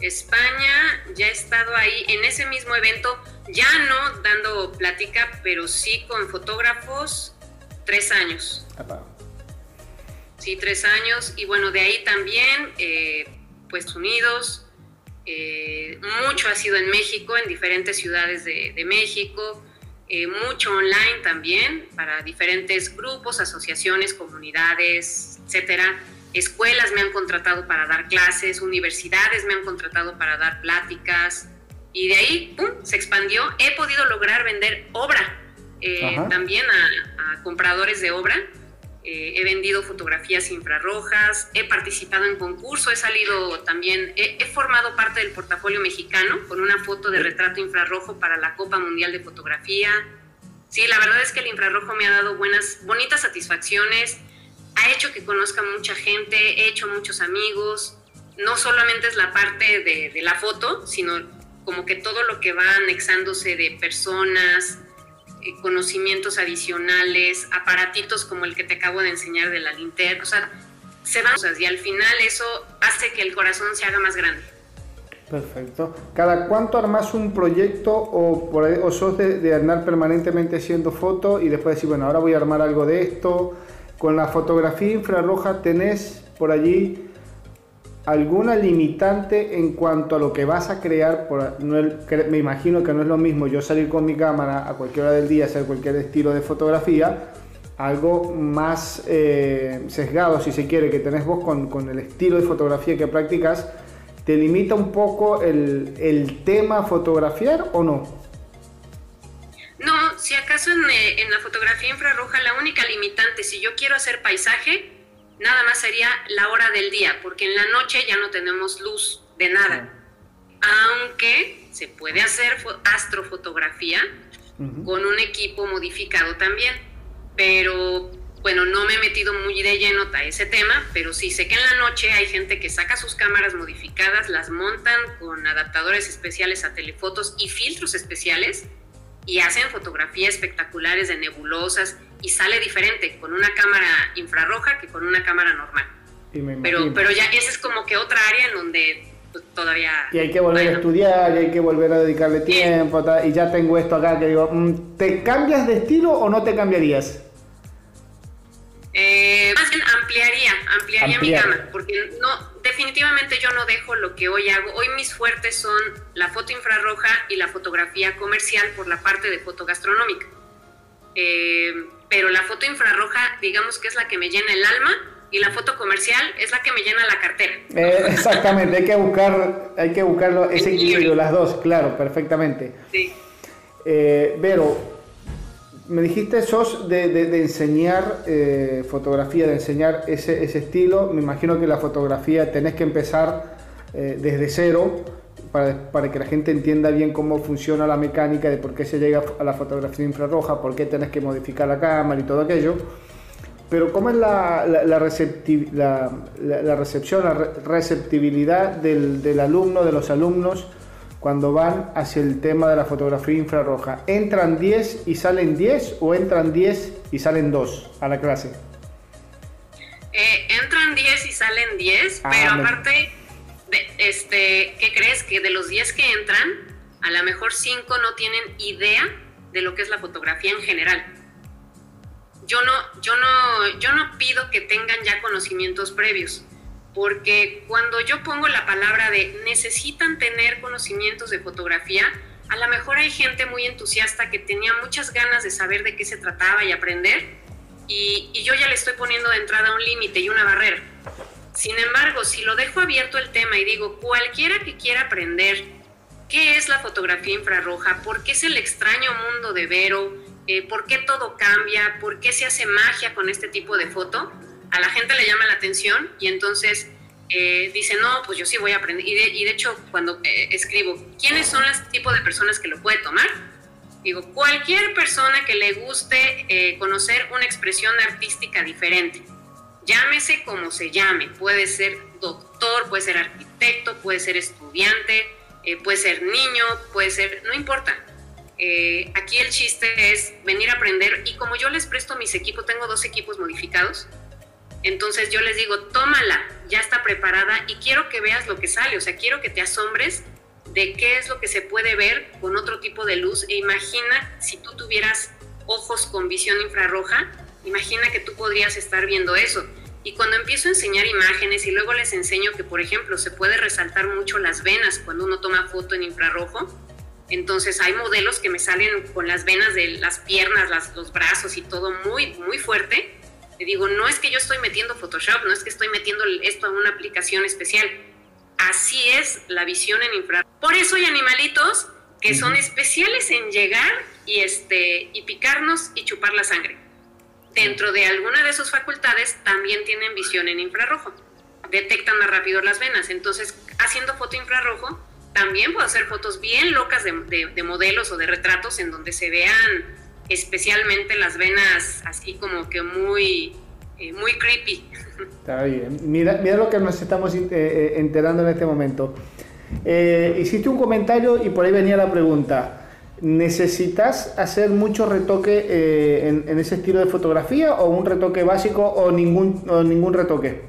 España, ya he estado ahí en ese mismo evento, ya no dando plática, pero sí con fotógrafos, tres años. Sí, tres años. Y bueno, de ahí también, eh, pues Unidos, eh, mucho ha sido en México, en diferentes ciudades de, México, eh, mucho online también, para diferentes grupos, asociaciones, comunidades, etcétera. Escuelas me han contratado para dar clases, universidades me han contratado para dar pláticas, y de ahí, ¡pum!, se expandió. He podido lograr vender obra también a compradores de obra eh, he vendido fotografías infrarrojas, he participado en concurso, he salido también, he, formado parte del portafolio mexicano con una foto de retrato infrarrojo para la Copa Mundial de Fotografía. Sí, la verdad es que el infrarrojo me ha dado buenas, bonitas satisfacciones, ha hecho que conozca mucha gente, he hecho muchos amigos. No solamente es la parte de, de la foto, sino como que todo lo que va anexándose de personas, eh, conocimientos adicionales, aparatitos como el que te acabo de enseñar de la linterna, o sea, se van cosas y al final eso hace que el corazón se haga más grande. Perfecto. ¿Cada cuánto armas un proyecto o, por o sos de, andar permanentemente haciendo fotos y después decir, bueno, ahora voy a armar algo de esto? Con la fotografía infrarroja tenés por allí alguna limitante en cuanto a lo que vas a crear, por, me imagino que no es lo mismo yo salir con mi cámara a cualquier hora del día, hacer cualquier estilo de fotografía, algo más eh, sesgado, si se quiere, que tenés vos con, el estilo de fotografía que practicas, ¿te limita un poco el, el tema fotografiar o no? No, si acaso en, eh, en la fotografía infrarroja la única limitante, si yo quiero hacer paisaje, nada más sería la hora del día, porque en la noche ya no tenemos luz de nada. Aunque se puede hacer astrofotografía con un equipo modificado también. Pero bueno, no me he metido muy de lleno a ese tema, pero sí sé que en la noche hay gente que saca sus cámaras modificadas, las montan con adaptadores especiales a telefotos y filtros especiales y hacen fotografías espectaculares de nebulosas y sale diferente con una cámara infrarroja que con una cámara normal. pero, pero ya esa es como que otra área en donde pues, todavía... Y hay que volver a estudiar, y hay que volver a dedicarle tiempo, y ya tengo esto acá que digo, mm, ¿te cambias de estilo o no te cambiarías? Eh, más bien ampliaría, ampliaría mi gama, porque no, definitivamente yo no dejo lo que hoy hago. Hoy mis fuertes son la foto infrarroja y la fotografía comercial por la parte de foto gastronómica. Eh, pero la foto infrarroja, digamos que es la que me llena el alma y la foto comercial es la que me llena la cartera. Eh, exactamente, hay que buscar, hay que buscarlo ese equilibrio, las dos, claro, perfectamente. Sí. Eh, Vero, me dijiste, sos de, enseñar eh, fotografía, de enseñar ese, estilo. Me imagino que la fotografía tenés que empezar eh, desde cero para, que la gente entienda bien cómo funciona la mecánica de por qué se llega a la fotografía infrarroja, por qué tenés que modificar la cámara y todo aquello. Pero ¿cómo es la, la, recepción, la receptibilidad del alumno, de los alumnos? Cuando van hacia el tema de la fotografía infrarroja? ¿Entran 10 y salen 10 o entran 10 y salen 2 a la clase? Eh, entran 10 y salen 10, ah, pero aparte, de, este, ¿qué crees? Que de los 10 que entran, a lo mejor 5 no tienen idea de lo que es la fotografía en general. Yo no, yo no, yo no pido que tengan ya conocimientos previos porque cuando yo pongo la palabra de necesitan tener conocimientos de fotografía, a lo mejor hay gente muy entusiasta que tenía muchas ganas de saber de qué se trataba y aprender, y, yo ya le estoy poniendo de entrada un límite y una barrera. Sin embargo, si lo dejo abierto el tema y digo, cualquiera que quiera aprender qué es la fotografía infrarroja, por qué es el extraño mundo de Vero, eh, por qué todo cambia, por qué se hace magia con este tipo de foto, a la gente le llama la atención y entonces eh, dice, no, pues yo sí voy a aprender. Y de, hecho, cuando eh, escribo, ¿quiénes son los tipos de personas que lo puede tomar? Digo, cualquier persona que le guste eh, conocer una expresión artística diferente, llámese como se llame, puede ser doctor, puede ser arquitecto, puede ser estudiante, puede ser niño, puede ser, no importa. Aquí el chiste es venir a aprender y como yo les presto mis equipos, tengo dos equipos modificados, entonces yo les digo, tómala, ya está preparada y quiero que veas lo que sale, o sea, quiero que te asombres de qué es lo que se puede ver con otro tipo de luz e imagina si tú tuvieras ojos con visión infrarroja, imagina que tú podrías estar viendo eso. Y cuando empiezo a enseñar imágenes y luego les enseño que, por ejemplo, se puede resaltar mucho las venas cuando uno toma foto en infrarrojo, entonces hay modelos que me salen con las venas de las piernas, los brazos y todo muy, muy fuerte. Le digo, no es que yo estoy metiendo Photoshop, no es que estoy metiendo esto en una aplicación especial. Así es la visión en infrarrojo. Por eso hay animalitos que son especiales en llegar y, este, y picarnos y chupar la sangre. Dentro de alguna de sus facultades también tienen visión en infrarrojo. Detectan más rápido las venas. Entonces, haciendo foto infrarrojo, también puedo hacer fotos bien locas de, modelos o de retratos en donde se vean especialmente las venas así como que muy, eh, muy creepy. Está bien. Mira, mira lo que nos estamos eh, eh, enterando en este momento. hiciste un comentario y por ahí venía la pregunta. ¿Necesitas hacer mucho retoque en, ese estilo de fotografía o un retoque básico o ningún, o ningún retoque?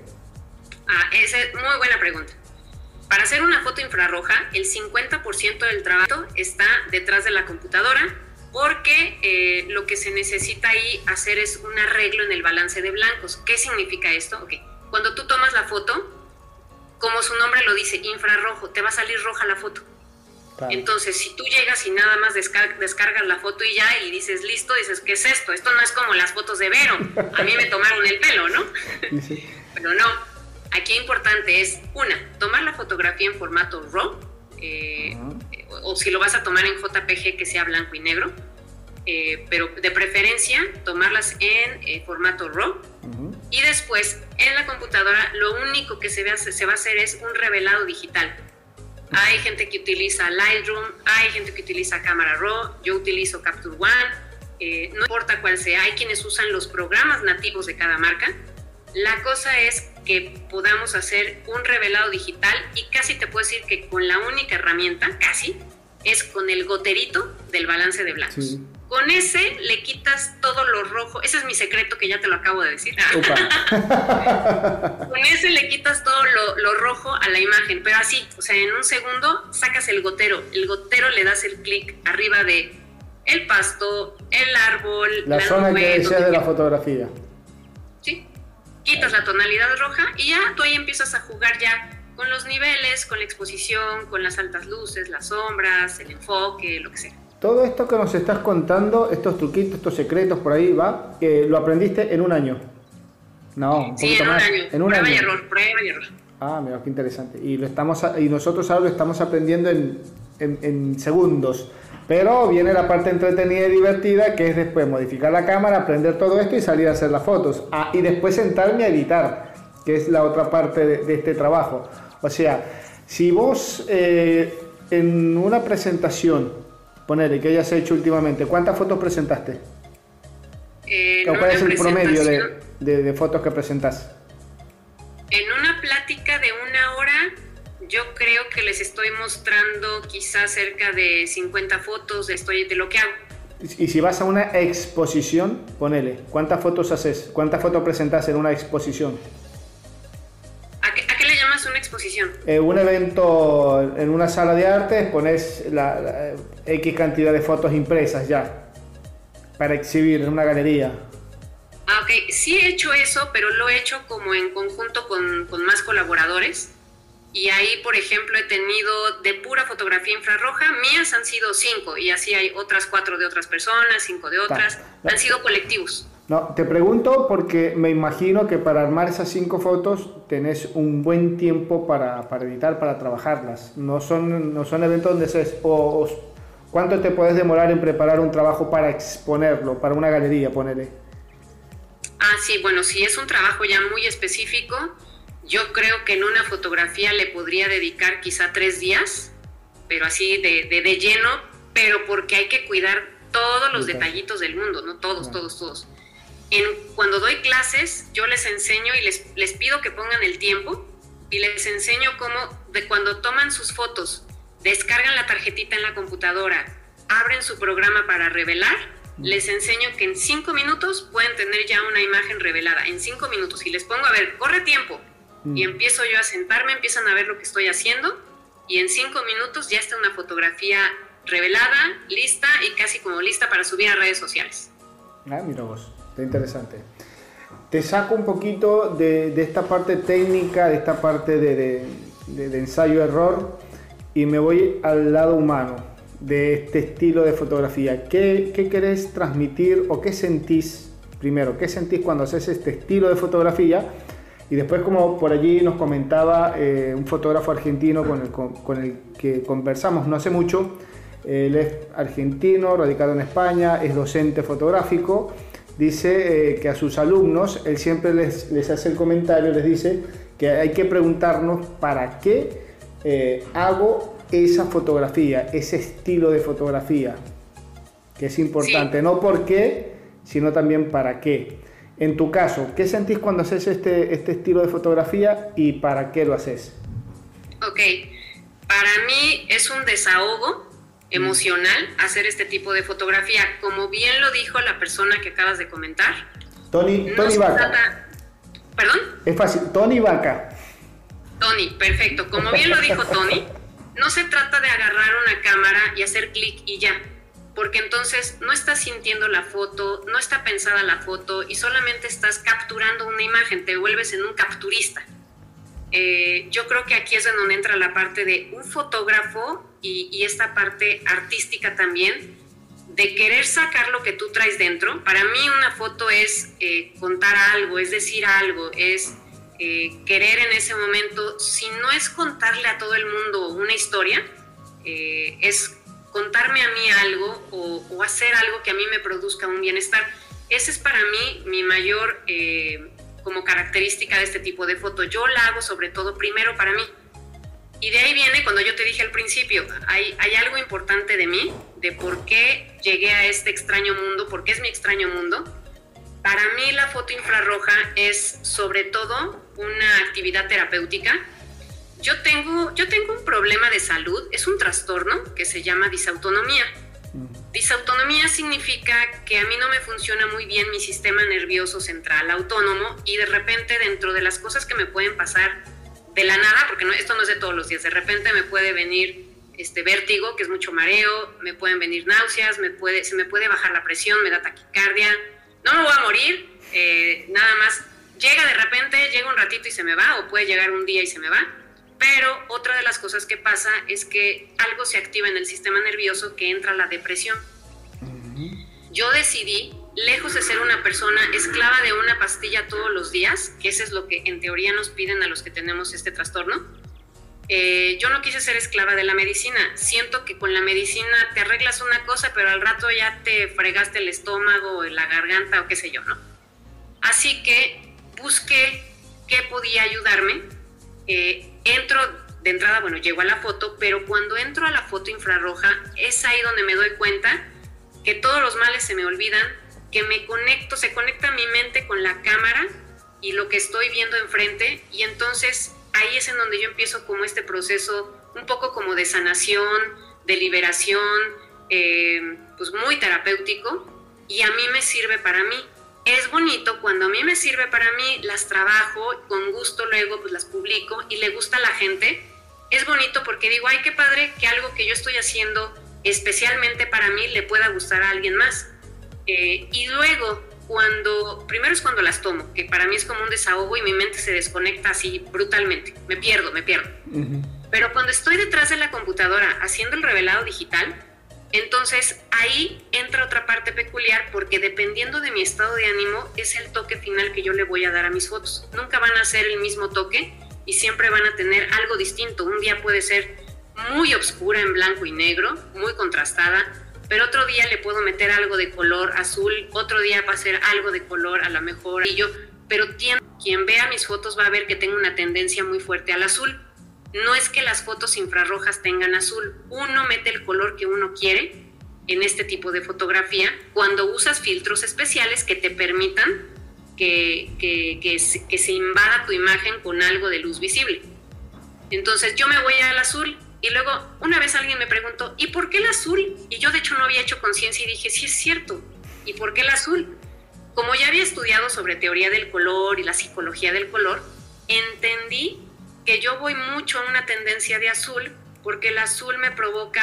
Ah, esa es muy buena pregunta. Para hacer una foto infrarroja, el 50% del trabajo está detrás de la computadora porque eh, lo que se necesita ahí hacer es un arreglo en el balance de blancos. ¿Qué significa esto? Okay. Cuando tú tomas la foto, como su nombre lo dice, infrarrojo, te va a salir roja la foto. Entonces, si tú llegas y nada más descargas la foto y ya y dices, listo, dices, ¿qué es esto? Esto no es como las fotos de Vero. A mí me tomaron el pelo, ¿no? Pero no, Aquí importante es, una, tomar la fotografía en formato RAW, eh, o si lo vas a tomar en JPG que sea blanco y negro, eh, pero de preferencia tomarlas en eh, formato RAW. Y después, en la computadora, lo único que se, se va a hacer es un revelado digital. Hay gente que utiliza Lightroom, hay gente que utiliza cámara RAW, yo utilizo Capture One, no importa cuál sea, hay quienes usan los programas nativos de cada marca. La cosa es que podamos hacer un revelado digital y casi te puedo decir que con la única herramienta, casi, es con el goterito del balance de blancos. Con ese le quitas todo lo rojo. Ese es mi secreto que ya te lo acabo de decir. con ese le quitas todo lo, rojo a la imagen, pero así, o sea, en un segundo sacas el gotero. El gotero le das el clic arriba de el pasto, el árbol, la, zona que decía de la fotografía quitas la tonalidad roja y ya tú ahí empiezas a jugar ya con los niveles, con la exposición, con las altas luces, las sombras, el enfoque, lo que sea. Todo esto que nos estás contando, estos truquitos, estos secretos por ahí, va, que lo aprendiste en un año. No, sí, en un año. En un prueba y error, prueba y error. Ah, mira, qué interesante. Y, lo estamos, y nosotros ahora lo estamos aprendiendo en, en, en segundos. Pero viene la parte entretenida y divertida, que es después modificar la cámara, aprender todo esto y salir a hacer las fotos. Ah, y después sentarme a editar, que es la otra parte de, este trabajo. O sea, si vos eh, en una presentación, ponele que hayas hecho últimamente, ¿cuántas fotos presentaste? Eh, ¿Cuál es el promedio de, de fotos que presentás? Yo creo que les estoy mostrando quizás cerca de 50 fotos de, estoy, de lo que hago. Y si vas a una exposición, ponele, ¿cuántas fotos haces? ¿Cuántas fotos presentas en una exposición? ¿A qué, le llamas una exposición? Eh, un evento en una sala de arte, pones la, X cantidad de fotos impresas ya, para exhibir en una galería. Ah, ok, sí he hecho eso, pero lo he hecho como en conjunto con, con más colaboradores y ahí, por ejemplo, he tenido de pura fotografía infrarroja, mías han sido cinco, y así hay otras cuatro de otras personas, cinco de otras, han sido colectivos. No, te pregunto porque me imagino que para armar esas cinco fotos tenés un buen tiempo para, para editar, para trabajarlas. No son, no son eventos donde se... O, ¿Cuánto te puedes demorar en preparar un trabajo para exponerlo, para una galería, ponele? Ah, sí, bueno, si es un trabajo ya muy específico, yo creo que en una fotografía le podría dedicar quizá tres días, pero así de, de, lleno, pero porque hay que cuidar todos los detallitos del mundo, ¿no? Todos, todos, todos. en, cuando doy clases, yo les enseño y les, les pido que pongan el tiempo y les enseño cómo de cuando toman sus fotos, descargan la tarjetita en la computadora, abren su programa para revelar, mm. les enseño que en cinco minutos pueden tener ya una imagen revelada, en cinco minutos. Y les pongo, a ver, corre tiempo. Mm. Y empiezo yo a sentarme, empiezan a ver lo que estoy haciendo y en cinco minutos ya está una fotografía revelada, lista y casi como lista para subir a redes sociales. Ah, mira vos, está interesante. Te saco un poquito de, esta parte técnica, de esta parte de, ensayo-error y me voy al lado humano de este estilo de fotografía. ¿Qué, ¿Qué querés transmitir o qué sentís, primero, qué sentís cuando haces este estilo de fotografía? Y después, como por allí nos comentaba eh, un fotógrafo argentino con el, con el, que conversamos no hace mucho, él es argentino, radicado en España, es docente fotográfico. Dice eh, que a sus alumnos, él siempre les, les, hace el comentario, les dice que hay que preguntarnos para qué eh, hago esa fotografía, ese estilo de fotografía, que es importante, no por qué, sino también para qué. En tu caso, ¿qué sentís cuando haces este, este estilo de fotografía y para qué lo haces? Ok, para mí es un desahogo emocional hacer este tipo de fotografía. Como bien lo dijo la persona que acabas de comentar. Tony, Tony Vaca. ¿Perdón? Es fácil, Tony Vaca. Tony, perfecto. Como bien lo dijo Tony, no se trata de agarrar una cámara y hacer clic y ya. Porque entonces no estás sintiendo la foto, no está pensada la foto y solamente estás capturando una imagen, te vuelves en un capturista. Eh, yo creo que aquí es en donde entra la parte de un fotógrafo y, esta parte artística también, de querer sacar lo que tú traes dentro. Para mí una foto es eh, contar algo, es decir algo, es eh, querer en ese momento, si no es contarle a todo el mundo una historia, es contarme a mí algo o, hacer algo que a mí me produzca un bienestar. Ese es para mí mi mayor como característica de este tipo de foto. Yo la hago sobre todo primero para mí. Y de ahí viene cuando yo te dije al principio, hay, hay algo importante de mí, de por qué llegué a este extraño mundo, por qué es mi extraño mundo. Para mí la foto infrarroja es sobre todo una actividad terapéutica. Yo tengo, yo tengo un problema de salud, es un trastorno que se llama disautonomía. Disautonomía significa que a mí no me funciona muy bien mi sistema nervioso central autónomo y de repente dentro de las cosas que me pueden pasar de la nada, porque no, esto no es de todos los días, de repente me puede venir este vértigo, que es mucho mareo, me pueden venir náuseas, me puede, se me puede bajar la presión, me da taquicardia, no me voy a morir, eh, nada más llega de repente, llega un ratito y se me va, o puede llegar un día y se me va, pero otra de las cosas que pasa es que algo se activa en el sistema nervioso que entra la depresión. Yo decidí, lejos de ser una persona esclava de una pastilla todos los días, que eso es lo que en teoría nos piden a los que tenemos este trastorno, eh, yo no quise ser esclava de la medicina. Siento que con la medicina te arreglas una cosa, pero al rato ya te fregaste el estómago, la garganta o qué sé yo, ¿no? Así que busqué qué podía ayudarme. Eh, entro de entrada, bueno, llego a la foto, pero cuando entro a la foto infrarroja es ahí donde me doy cuenta que todos los males se me olvidan, que me conecto, se conecta mi mente con la cámara y lo que estoy viendo enfrente y entonces ahí es en donde yo empiezo como este proceso un poco como de sanación, de liberación, eh, pues muy terapéutico y a mí me sirve para mí es bonito cuando a mí me sirve para mí, las trabajo, con gusto luego pues las publico y le gusta a la gente. Es bonito porque digo, ay, qué padre que algo que yo estoy haciendo especialmente para mí le pueda gustar a alguien más. Eh, y luego, cuando, primero es cuando las tomo, que para mí es como un desahogo y mi mente se desconecta así brutalmente, me pierdo, me pierdo. Pero cuando estoy detrás de la computadora haciendo el revelado digital, entonces ahí entra otra parte peculiar porque dependiendo de mi estado de ánimo es el toque final que yo le voy a dar a mis fotos. Nunca van a ser el mismo toque y siempre van a tener algo distinto. Un día puede ser muy oscura en blanco y negro, muy contrastada, pero otro día le puedo meter algo de color azul, otro día va a ser algo de color a lo mejor yo, pero quien vea mis fotos va a ver que tengo una tendencia muy fuerte al azul no es que las fotos infrarrojas tengan azul. Uno mete el color que uno quiere en este tipo de fotografía cuando usas filtros especiales que te permitan que, se invada tu imagen con algo de luz visible. Entonces yo me voy al azul y luego una vez alguien me preguntó, ¿y por qué el azul? Y yo de hecho no había hecho conciencia y dije, sí es cierto, ¿y por qué el azul? Como ya había estudiado sobre teoría del color y la psicología del color, entendí que yo voy mucho a una tendencia de azul porque el azul me provoca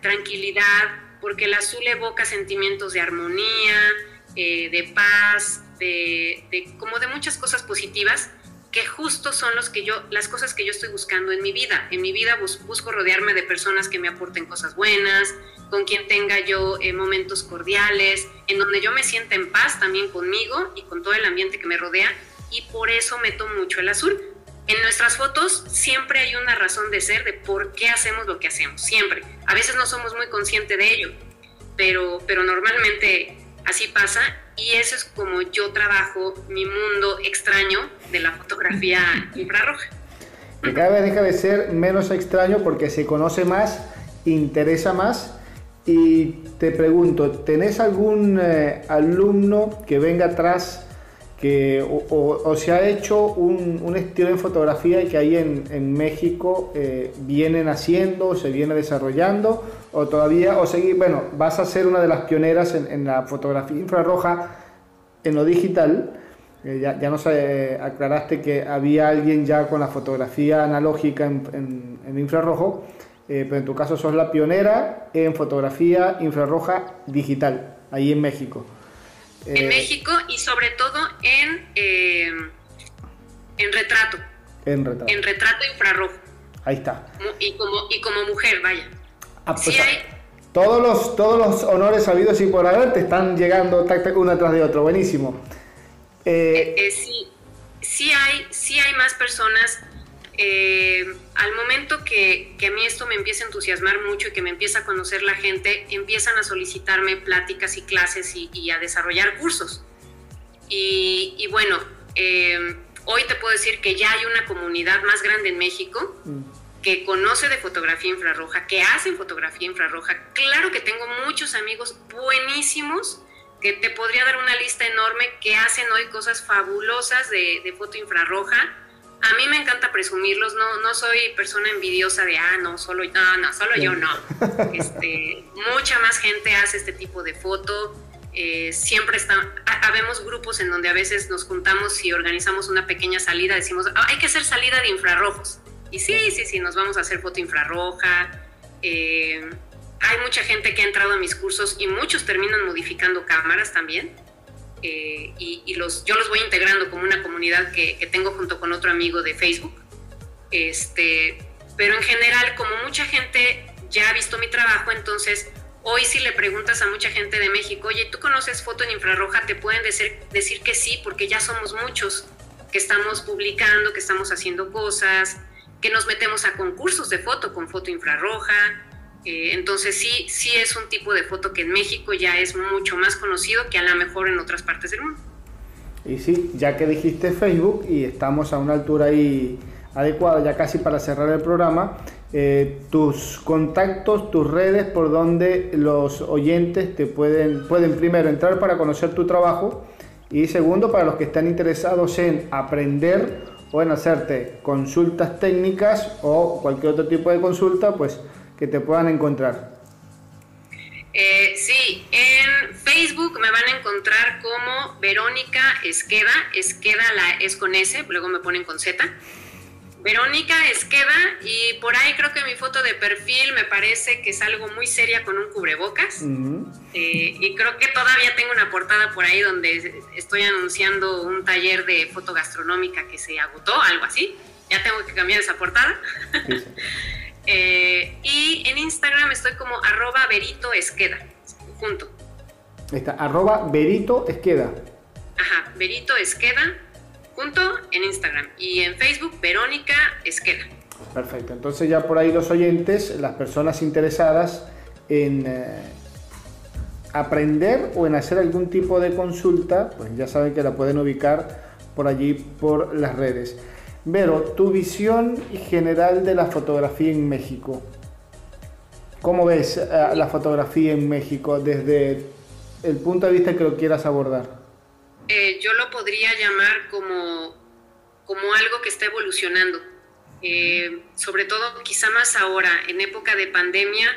tranquilidad, porque el azul evoca sentimientos de armonía, eh, de paz, de, como de muchas cosas positivas que justo son los que yo, las cosas que yo estoy buscando en mi vida. En mi vida busco rodearme de personas que me aporten cosas buenas, con quien tenga yo eh, momentos cordiales, en donde yo me sienta en paz también conmigo y con todo el ambiente que me rodea, y por eso meto mucho el azul. En nuestras fotos siempre hay una razón de ser de por qué hacemos lo que hacemos, siempre. A veces no somos muy conscientes de ello, pero, pero normalmente así pasa y eso es como yo trabajo mi mundo extraño de la fotografía infrarroja. Que cada vez deja de ser menos extraño porque se conoce más, interesa más. Y te pregunto, ¿tenés algún eh, alumno que venga atrás que o, se ha hecho un, estilo en fotografía que ahí en, México eh, vienen haciendo, se viene desarrollando, o todavía, o seguir, bueno, vas a ser una de las pioneras en, la fotografía infrarroja en lo digital. Eh, ya, ya, nos eh, aclaraste que había alguien ya con la fotografía analógica en, en infrarrojo, pero en tu caso sos la pionera en fotografía infrarroja digital, ahí en México en eh, México y sobre todo en, eh, en retrato. En retrato. En retrato infrarrojo. Ahí está. Y como, y como mujer, vaya. Ah, pues, hay... todos, los, todos los honores sabidos y por haber te están llegando uno tras de otro. Buenísimo. Eh, sí, sí, hay, sí hay más personas eh, al momento que, a mí esto me empieza a entusiasmar mucho y que me empieza a conocer la gente, empiezan a solicitarme pláticas y clases y, a desarrollar cursos. Y, bueno, eh, hoy te puedo decir que ya hay una comunidad más grande en México mm. que conoce de fotografía infrarroja, que hacen fotografía infrarroja. Claro que tengo muchos amigos buenísimos que te podría dar una lista enorme que hacen hoy cosas fabulosas de, de foto infrarroja a mí me encanta presumirlos, no, no soy persona envidiosa de, ah, no, solo, no, no, solo yo no. Este, mucha más gente hace este tipo de foto. Eh, siempre está, habemos grupos en donde a veces nos juntamos y organizamos una pequeña salida, decimos, ah, hay que hacer salida de infrarrojos. Y sí, sí, sí, nos vamos a hacer foto infrarroja. Eh, hay mucha gente que ha entrado a mis cursos y muchos terminan modificando cámaras también. Eh, y, los, yo los voy integrando como una comunidad que, tengo junto con otro amigo de Facebook. Este, pero en general, como mucha gente ya ha visto mi trabajo, entonces hoy si le preguntas a mucha gente de México, oye, ¿tú conoces foto en infrarroja? Te pueden decir, decir que sí, porque ya somos muchos que estamos publicando, que estamos haciendo cosas, que nos metemos a concursos de foto con foto infrarroja, eh, entonces sí, sí es un tipo de foto que en México ya es mucho más conocido que a lo mejor en otras partes del mundo. Y sí, ya que dijiste Facebook y estamos a una altura ahí adecuada, ya casi para cerrar el programa, eh, tus contactos, tus redes por donde los oyentes te pueden, pueden primero entrar para conocer tu trabajo y segundo para los que están interesados en aprender o en hacerte consultas técnicas o cualquier otro tipo de consulta, pues que te puedan encontrar? Eh, sí, en Facebook me van a encontrar como Verónica Esqueda. Esqueda la es con S, luego me ponen con Z. Verónica Esqueda y por ahí creo que mi foto de perfil me parece que es algo muy seria con un cubrebocas. Eh, y creo que todavía tengo una portada por ahí donde estoy anunciando un taller de foto gastronómica que se agotó, algo así. Ya tengo que cambiar esa portada. Eh, y en Instagram estoy como arroba Berito Esqueda, junto. está, arroba Berito Esqueda. Ajá, Berito Esqueda, junto en Instagram. Y en Facebook, Verónica Esqueda. Perfecto, entonces ya por ahí los oyentes, las personas interesadas en eh, aprender o en hacer algún tipo de consulta, pues ya saben que la pueden ubicar por allí por las redes. Vero, tu visión general de la fotografía en México. ¿Cómo ves eh, la fotografía en México desde el punto de vista que lo quieras abordar? Eh, yo lo podría llamar como, como algo que está evolucionando. Eh, sobre todo quizá más ahora, en época de pandemia,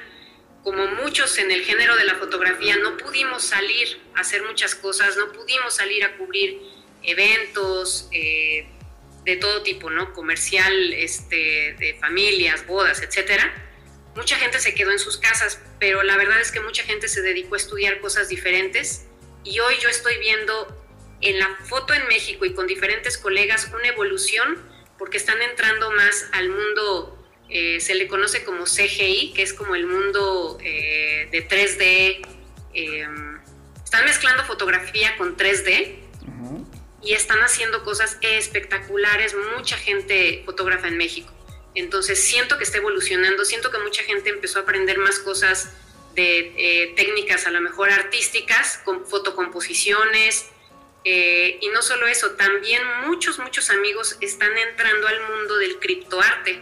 como muchos en el género de la fotografía, no pudimos salir a hacer muchas cosas, no pudimos salir a cubrir eventos de todo tipo, ¿no? Comercial, este, de familias, bodas, etcétera. Mucha gente se quedó en sus casas, pero la verdad es que mucha gente se dedicó a estudiar cosas diferentes y hoy yo estoy viendo en la foto en México y con diferentes colegas una evolución porque están entrando más al mundo, eh, se le conoce como CGI, que es como el mundo eh, de 3D. Em, están mezclando fotografía con 3D y están haciendo cosas espectaculares, mucha gente fotógrafa en México. Entonces siento que está evolucionando, siento que mucha gente empezó a aprender más cosas de eh, técnicas a lo mejor artísticas, con fotocomposiciones, eh, y no solo eso, también muchos, muchos amigos están entrando al mundo del criptoarte.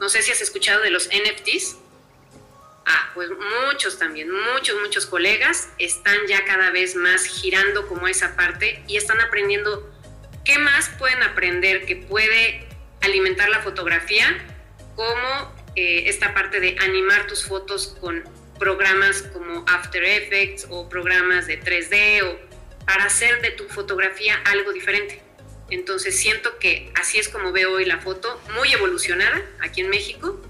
no sé si has escuchado de los NFTs. Ah, pues muchos también, muchos, muchos colegas están ya cada vez más girando como esa parte y están aprendiendo qué más pueden aprender que puede alimentar la fotografía, como eh, esta parte de animar tus fotos con programas como After Effects o programas de 3D o para hacer de tu fotografía algo diferente. Entonces siento que así es como veo hoy la foto, muy evolucionada aquí en México,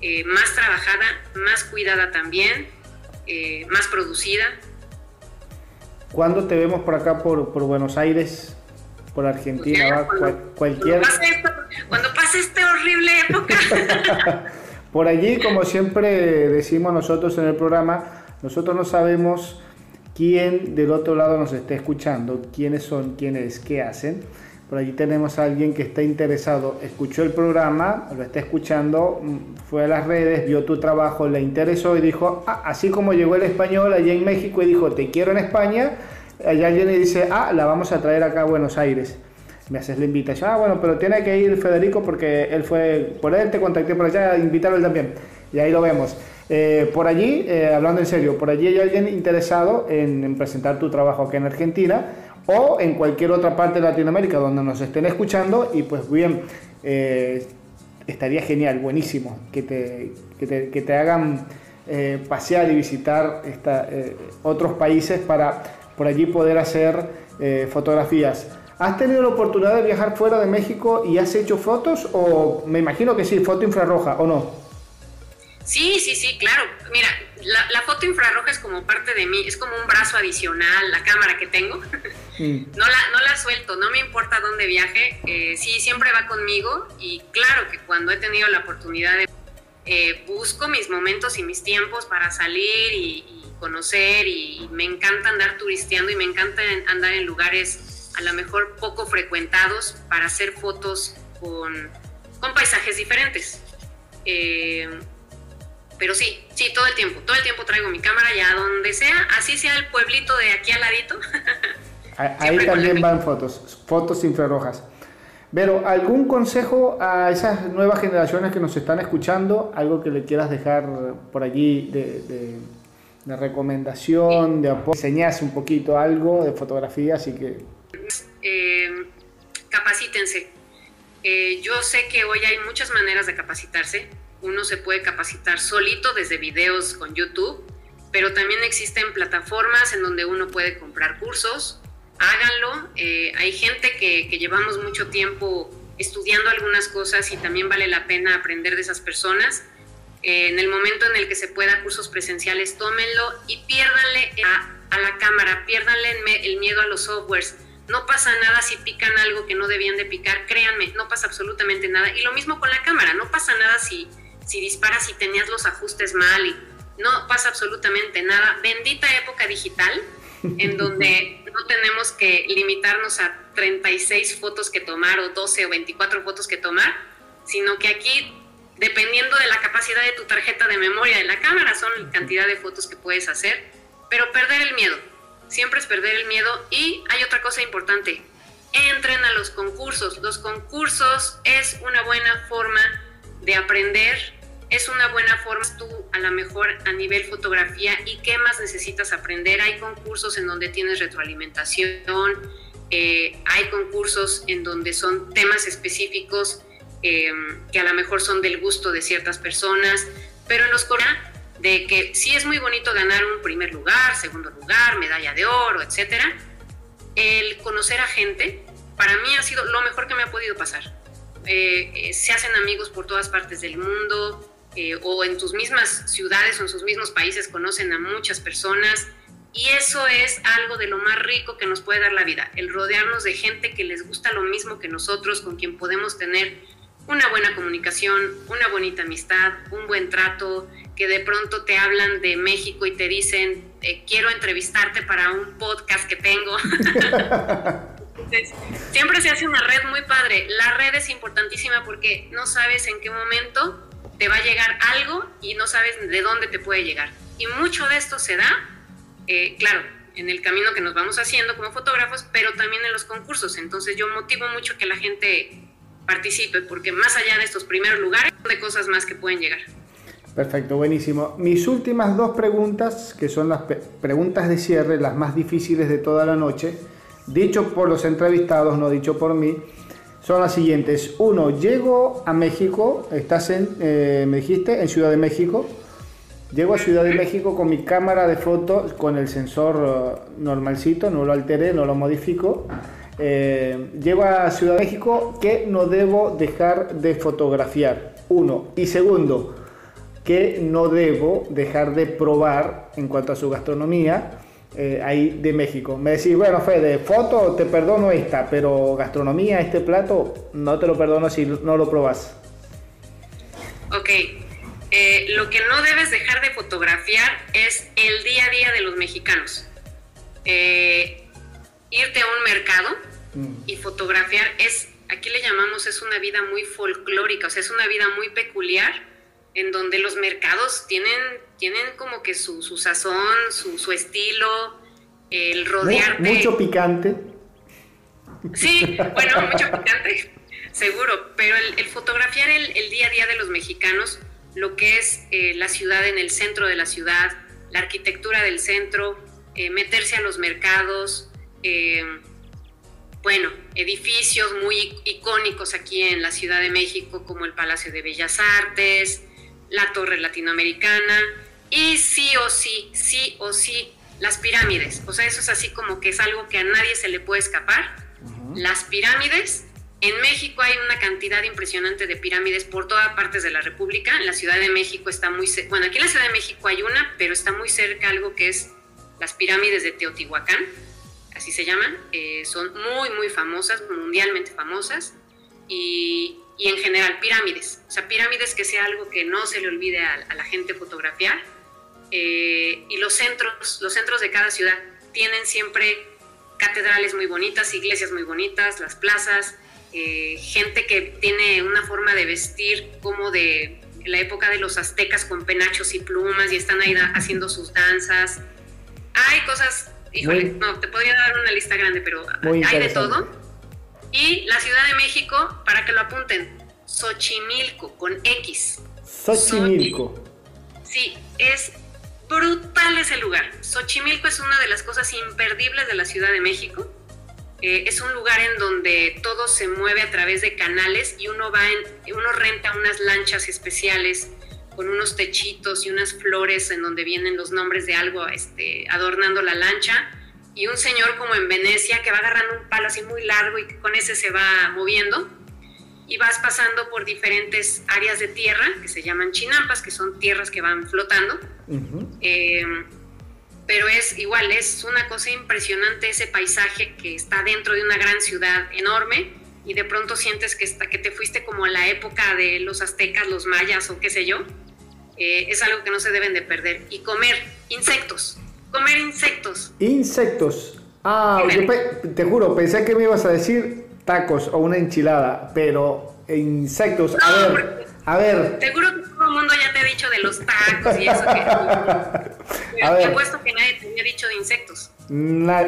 eh, más trabajada, más cuidada también, eh, más producida. ¿Cuándo te vemos por acá, por, por Buenos Aires, por Argentina? Pues cualquier... cuando, pase esta horrible época. por allí, como siempre decimos nosotros en el programa, nosotros no sabemos quién del otro lado nos está escuchando, quiénes son, quiénes, qué hacen. Por allí tenemos a alguien que está interesado, escuchó el programa, lo está escuchando, mm, fue a las redes, vio tu trabajo, le interesó y dijo, ah, así como llegó el español allá en México y dijo, te quiero en España, allá alguien le dice, ah, la vamos a traer acá a Buenos Aires. Me haces la invitación, ah, bueno, pero tiene que ir Federico porque él fue, por él te contacté por allá, invitarlo él también. Y ahí lo vemos. Eh, por allí, eh, hablando en serio, por allí hay alguien interesado en, presentar tu trabajo aquí en Argentina o en cualquier otra parte de Latinoamérica donde nos estén escuchando y pues bien, eh, estaría genial, buenísimo, que te, que te, hagan pasear y visitar esta, otros países para por allí poder hacer fotografías. ¿Has tenido la oportunidad de viajar fuera de México y has hecho fotos o me imagino que sí, foto infrarroja o no? Sí, sí, sí, claro. Mira, la, foto infrarroja es como parte de mí, es como un brazo adicional, la cámara que tengo. No, la, no la suelto, no me importa dónde viaje, eh, sí, siempre va conmigo y claro que cuando he tenido la oportunidad de... Eh, busco mis momentos y mis tiempos para salir y, conocer y, me encanta andar turisteando y me encanta andar en lugares a lo mejor poco frecuentados para hacer fotos con, con paisajes diferentes. Eh, pero sí, sí, todo el tiempo, todo el tiempo traigo mi cámara ya donde sea, así sea el pueblito de aquí al ladito. Ahí también van fotos, fotos infrarrojas. Pero, ¿algún consejo a esas nuevas generaciones que nos están escuchando? ¿Algo que le quieras dejar por allí de, recomendación, de apoyo? Enseñas un poquito algo de fotografía, así que... Eh, capacítense. Eh, yo sé que hoy hay muchas maneras de capacitarse uno se puede capacitar solito desde videos con YouTube, pero también existen plataformas en donde uno puede comprar cursos. Háganlo. Eh, hay gente que, llevamos mucho tiempo estudiando algunas cosas y también vale la pena aprender de esas personas. Eh, en el momento en el que se pueda cursos presenciales, tómenlo y piérdanle a, a la cámara, piérdanle el miedo a los softwares. No pasa nada si pican algo que no debían de picar, créanme, no pasa absolutamente nada. Y lo mismo con la cámara, no pasa nada si, si disparas y tenías los ajustes mal y no pasa absolutamente nada. Bendita época digital en donde no tenemos que limitarnos a 36 fotos que tomar o 12 o 24 fotos que tomar, sino que aquí, dependiendo de la capacidad de tu tarjeta de memoria de la cámara, son la cantidad de fotos que puedes hacer, pero perder el miedo, siempre es perder el miedo. Y hay otra cosa importante, entren a los concursos, los concursos es una buena forma de aprender es una buena forma tú a lo mejor a nivel fotografía y qué más necesitas aprender. Hay concursos en donde tienes retroalimentación, eh, hay concursos en donde son temas específicos eh, que a lo mejor son del gusto de ciertas personas, pero en los Cora de que sí es muy bonito ganar un primer lugar, segundo lugar, medalla de oro, etcétera. El conocer a gente para mí ha sido lo mejor que me ha podido pasar. Eh, se hacen amigos por todas partes del mundo, o en tus mismas ciudades o en sus mismos países conocen a muchas personas y eso es algo de lo más rico que nos puede dar la vida, el rodearnos de gente que les gusta lo mismo que nosotros, con quien podemos tener una buena comunicación, una bonita amistad, un buen trato, que de pronto te hablan de México y te dicen, eh, quiero entrevistarte para un podcast que tengo. siempre se hace una red muy padre. La red es importantísima porque no sabes en qué momento te va a llegar algo y no sabes de dónde te puede llegar. Y mucho de esto se da eh, claro, en el camino que nos vamos haciendo como fotógrafos, pero también en los concursos. Entonces yo motivo mucho que la gente participe, porque más allá de estos primeros lugares, hay cosas más que pueden llegar. Perfecto, buenísimo. Mis últimas dos preguntas, que son las preguntas de cierre, las más difíciles de toda la noche, dicho por los entrevistados, no dicho por mí, son las siguientes. Uno, llego a México, estás en, eh, me dijiste, en Ciudad de México. Llego a Ciudad de México con mi cámara de fotos, con el sensor eh, normalcito, no lo alteré, no lo modifico. Eh, llego a Ciudad de México que no debo dejar de fotografiar, uno. Y segundo, que no debo dejar de probar en cuanto a su gastronomía eh, ahí de México. Me decís, bueno, Fede, foto te perdono esta, pero gastronomía, este plato, no te lo perdono si no lo probas. Ok, eh, lo que no debes dejar de fotografiar es el día a día de los mexicanos. Eh, irte a un mercado mm. y fotografiar es, aquí le llamamos, es una vida muy folclórica, o sea, es una vida muy peculiar en donde los mercados tienen, tienen como que su, sazón, su, estilo, el rodearte. Mucho picante. Sí, bueno, mucho picante, seguro, pero el, fotografiar el, día a día de los mexicanos lo que es eh, la ciudad en el centro de la ciudad, la arquitectura del centro, eh, meterse a los mercados, eh, bueno, edificios muy icónicos aquí en la Ciudad de México como el Palacio de Bellas Artes, la Torre Latinoamericana y sí o sí, sí o sí, las pirámides. O sea, eso es así como que es algo que a nadie se le puede escapar. Las pirámides en México hay una cantidad impresionante de pirámides por todas partes de la República. En la Ciudad de México está muy bueno, aquí en la Ciudad de México hay una, pero está muy cerca algo que es las pirámides de Teotihuacán, así se llaman. Eh, son muy, muy famosas, mundialmente famosas. Y, en general pirámides, o sea, pirámides que sea algo que no se le olvide a, la gente fotografiar. Eh, y los centros, los centros de cada ciudad tienen siempre catedrales muy bonitas, iglesias muy bonitas, las plazas, eh, gente que tiene una forma de vestir como de la época de los aztecas con penachos y plumas y están ahí haciendo sus danzas. Hay cosas, híjole, no, te podría dar una lista grande, pero hay de todo. Y la Ciudad de México, para que lo apunten, Xochimilco, con X. Xochimilco. Sí, es brutal ese lugar. Xochimilco es una de las cosas imperdibles de la Ciudad de México. Eh, es un lugar en donde todo se mueve a través de canales y uno va uno renta unas lanchas especiales con unos techitos y unas flores en donde vienen los nombres de algo este, adornando la lancha y un señor como en Venecia que va agarrando un palo así muy largo y con ese se va moviendo y vas pasando por diferentes áreas de tierra que se llaman chinampas, que son tierras que van flotando pero es igual, es una cosa impresionante ese paisaje que está dentro de una gran ciudad enorme y de pronto sientes que, está, que te fuiste como a la época de los aztecas, los mayas o qué sé yo. Eh, es algo que no se deben de perder. Y comer insectos, comer insectos. Insectos. Ah, te juro, pensé que me ibas a decir tacos o una enchilada, pero insectos. a ver, a ver. Seguro que todo el mundo ya te ha dicho de los tacos y eso. Que, a ver. puesto que nadie te había dicho de insectos.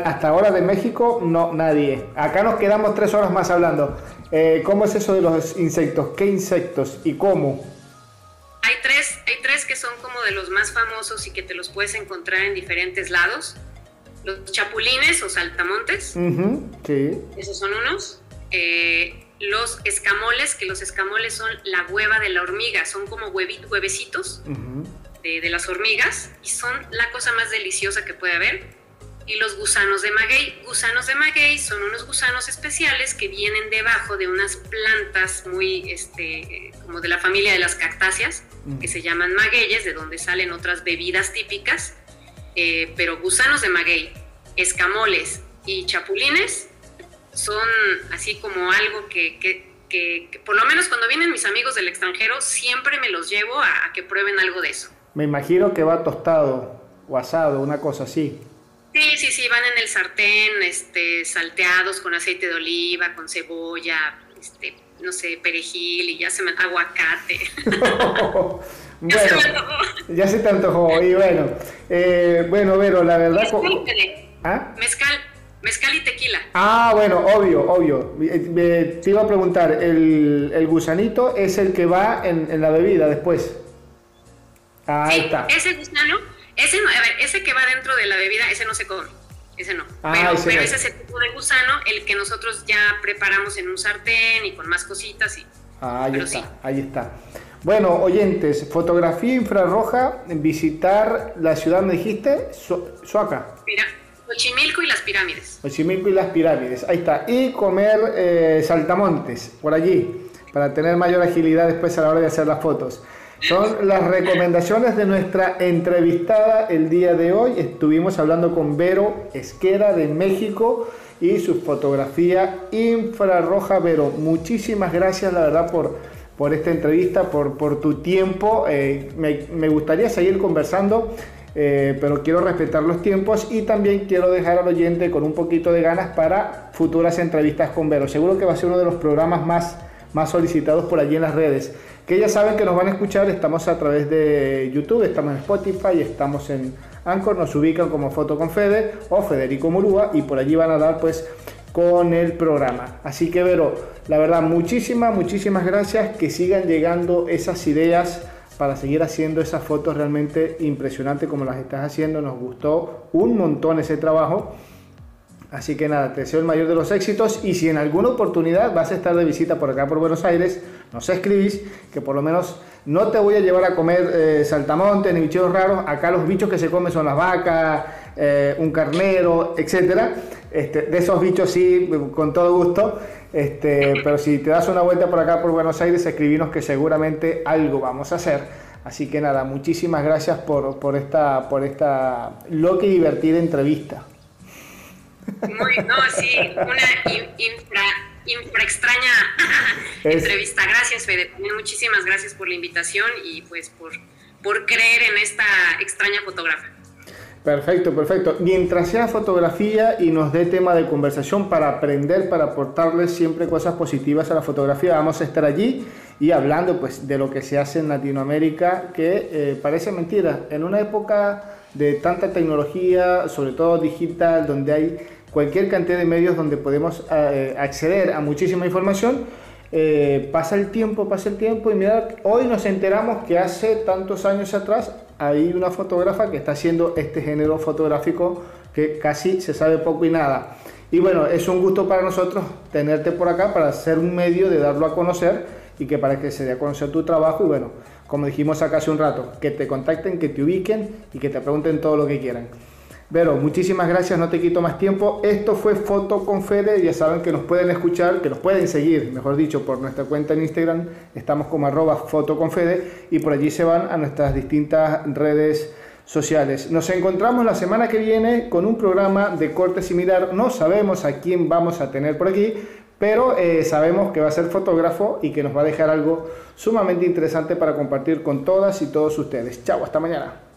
hasta ahora de México, no, nadie. Acá nos quedamos tres horas más hablando. Eh, ¿Cómo es eso de los insectos? ¿Qué insectos y cómo? Hay tres de los más famosos y que te los puedes encontrar en diferentes lados. Los chapulines o saltamontes. sí. Esos son unos. Eh, los escamoles, que los escamoles son la hueva de la hormiga, son como huevecitos de, de, las hormigas y son la cosa más deliciosa que puede haber y los gusanos de maguey. Gusanos de maguey son unos gusanos especiales que vienen debajo de unas plantas muy, este, como de la familia de las cactáceas, que se llaman magueyes, de donde salen otras bebidas típicas. Eh, pero gusanos de maguey, escamoles y chapulines son así como algo que, que, que, por lo menos cuando vienen mis amigos del extranjero, siempre me los llevo a, a que prueben algo de eso. Me imagino que va tostado o asado, una cosa así. Sí, sí, sí, van en el sartén, este, salteados con aceite de oliva, con cebolla, este, no sé, perejil y ya se me aguacate. ya se me antojó. Ya se te antojó. Y bueno, eh, bueno, Vero, la verdad. ¿Ah? Mezcal. Mezcal y tequila. Ah, bueno, obvio, obvio. Eh, te iba a preguntar, ¿el, el gusanito es el que va en, en la bebida después? Ah, ahí está. Ese gusano ese, no, a ver, ese que va dentro de la bebida, ese no se come. Ese no. Ah, pero, ese, es ese tipo de gusano, el que nosotros ya preparamos en un sartén y con más cositas. Y, ah, ahí está, ahí está. Bueno, oyentes, fotografía infrarroja, visitar la ciudad, me dijiste, Suaca. Mira, Xochimilco y las pirámides. Xochimilco y las pirámides, ahí está. Y comer eh, saltamontes, por allí, para tener mayor agilidad después a la hora de hacer las fotos. Son las recomendaciones de nuestra entrevistada el día de hoy. Estuvimos hablando con Vero Esquera de México y su fotografía infrarroja. Vero, muchísimas gracias, la verdad, por, por esta entrevista, por, por tu tiempo. Eh, me, gustaría seguir conversando, eh, pero quiero respetar los tiempos y también quiero dejar al oyente con un poquito de ganas para futuras entrevistas con Vero. Seguro que va a ser uno de los programas más, más solicitados por allí en las redes que ya saben que nos van a escuchar, estamos a través de YouTube, estamos en Spotify, estamos en Anchor, nos ubican como Foto con Fede o Federico Murúa y por allí van a dar pues con el programa. Así que Vero, la verdad, muchísimas, muchísimas gracias, que sigan llegando esas ideas para seguir haciendo esas fotos realmente impresionantes como las estás haciendo, nos gustó un montón ese trabajo. Así que nada, te deseo el mayor de los éxitos y si en alguna oportunidad vas a estar de visita por acá por Buenos Aires, nos escribís que por lo menos no te voy a llevar a comer eh, saltamontes ni bichos raros. Acá los bichos que se comen son las vacas, eh, un carnero, etcétera. Este, de esos bichos sí, con todo gusto. Este, pero si te das una vuelta por acá por Buenos Aires, escribinos que seguramente algo vamos a hacer. Así que nada, muchísimas gracias por, por esta, por esta loca y divertida entrevista. Muy, no, sí, una infra, infra extraña entrevista. Gracias, Fede. Muchísimas gracias por la invitación y pues por, por creer en esta extraña fotógrafa. Perfecto, perfecto. Mientras sea fotografía y nos dé tema de conversación para aprender, para aportarles siempre cosas positivas a la fotografía, vamos a estar allí y hablando pues de lo que se hace en Latinoamérica, que eh, parece mentira. En una época de tanta tecnología, sobre todo digital, donde hay cualquier cantidad de medios donde podemos eh, acceder a muchísima información. Eh, pasa el tiempo, pasa el tiempo y mira, hoy nos enteramos que hace tantos años atrás hay una fotógrafa que está haciendo este género fotográfico que casi se sabe poco y nada. Y bueno, es un gusto para nosotros tenerte por acá para ser un medio de darlo a conocer y que para que se dé a conocer tu trabajo y bueno, como dijimos acá hace un rato, que te contacten, que te ubiquen y que te pregunten todo lo que quieran. Vero, muchísimas gracias, no te quito más tiempo. Esto fue Foto con Fede, ya saben que nos pueden escuchar, que nos pueden seguir, mejor dicho, por nuestra cuenta en Instagram, estamos como arroba Foto con Fede y por allí se van a nuestras distintas redes sociales. Nos encontramos la semana que viene con un programa de corte similar, no sabemos a quién vamos a tener por aquí, pero eh, sabemos que va a ser fotógrafo y que nos va a dejar algo sumamente interesante para compartir con todas y todos ustedes. Chao, hasta mañana.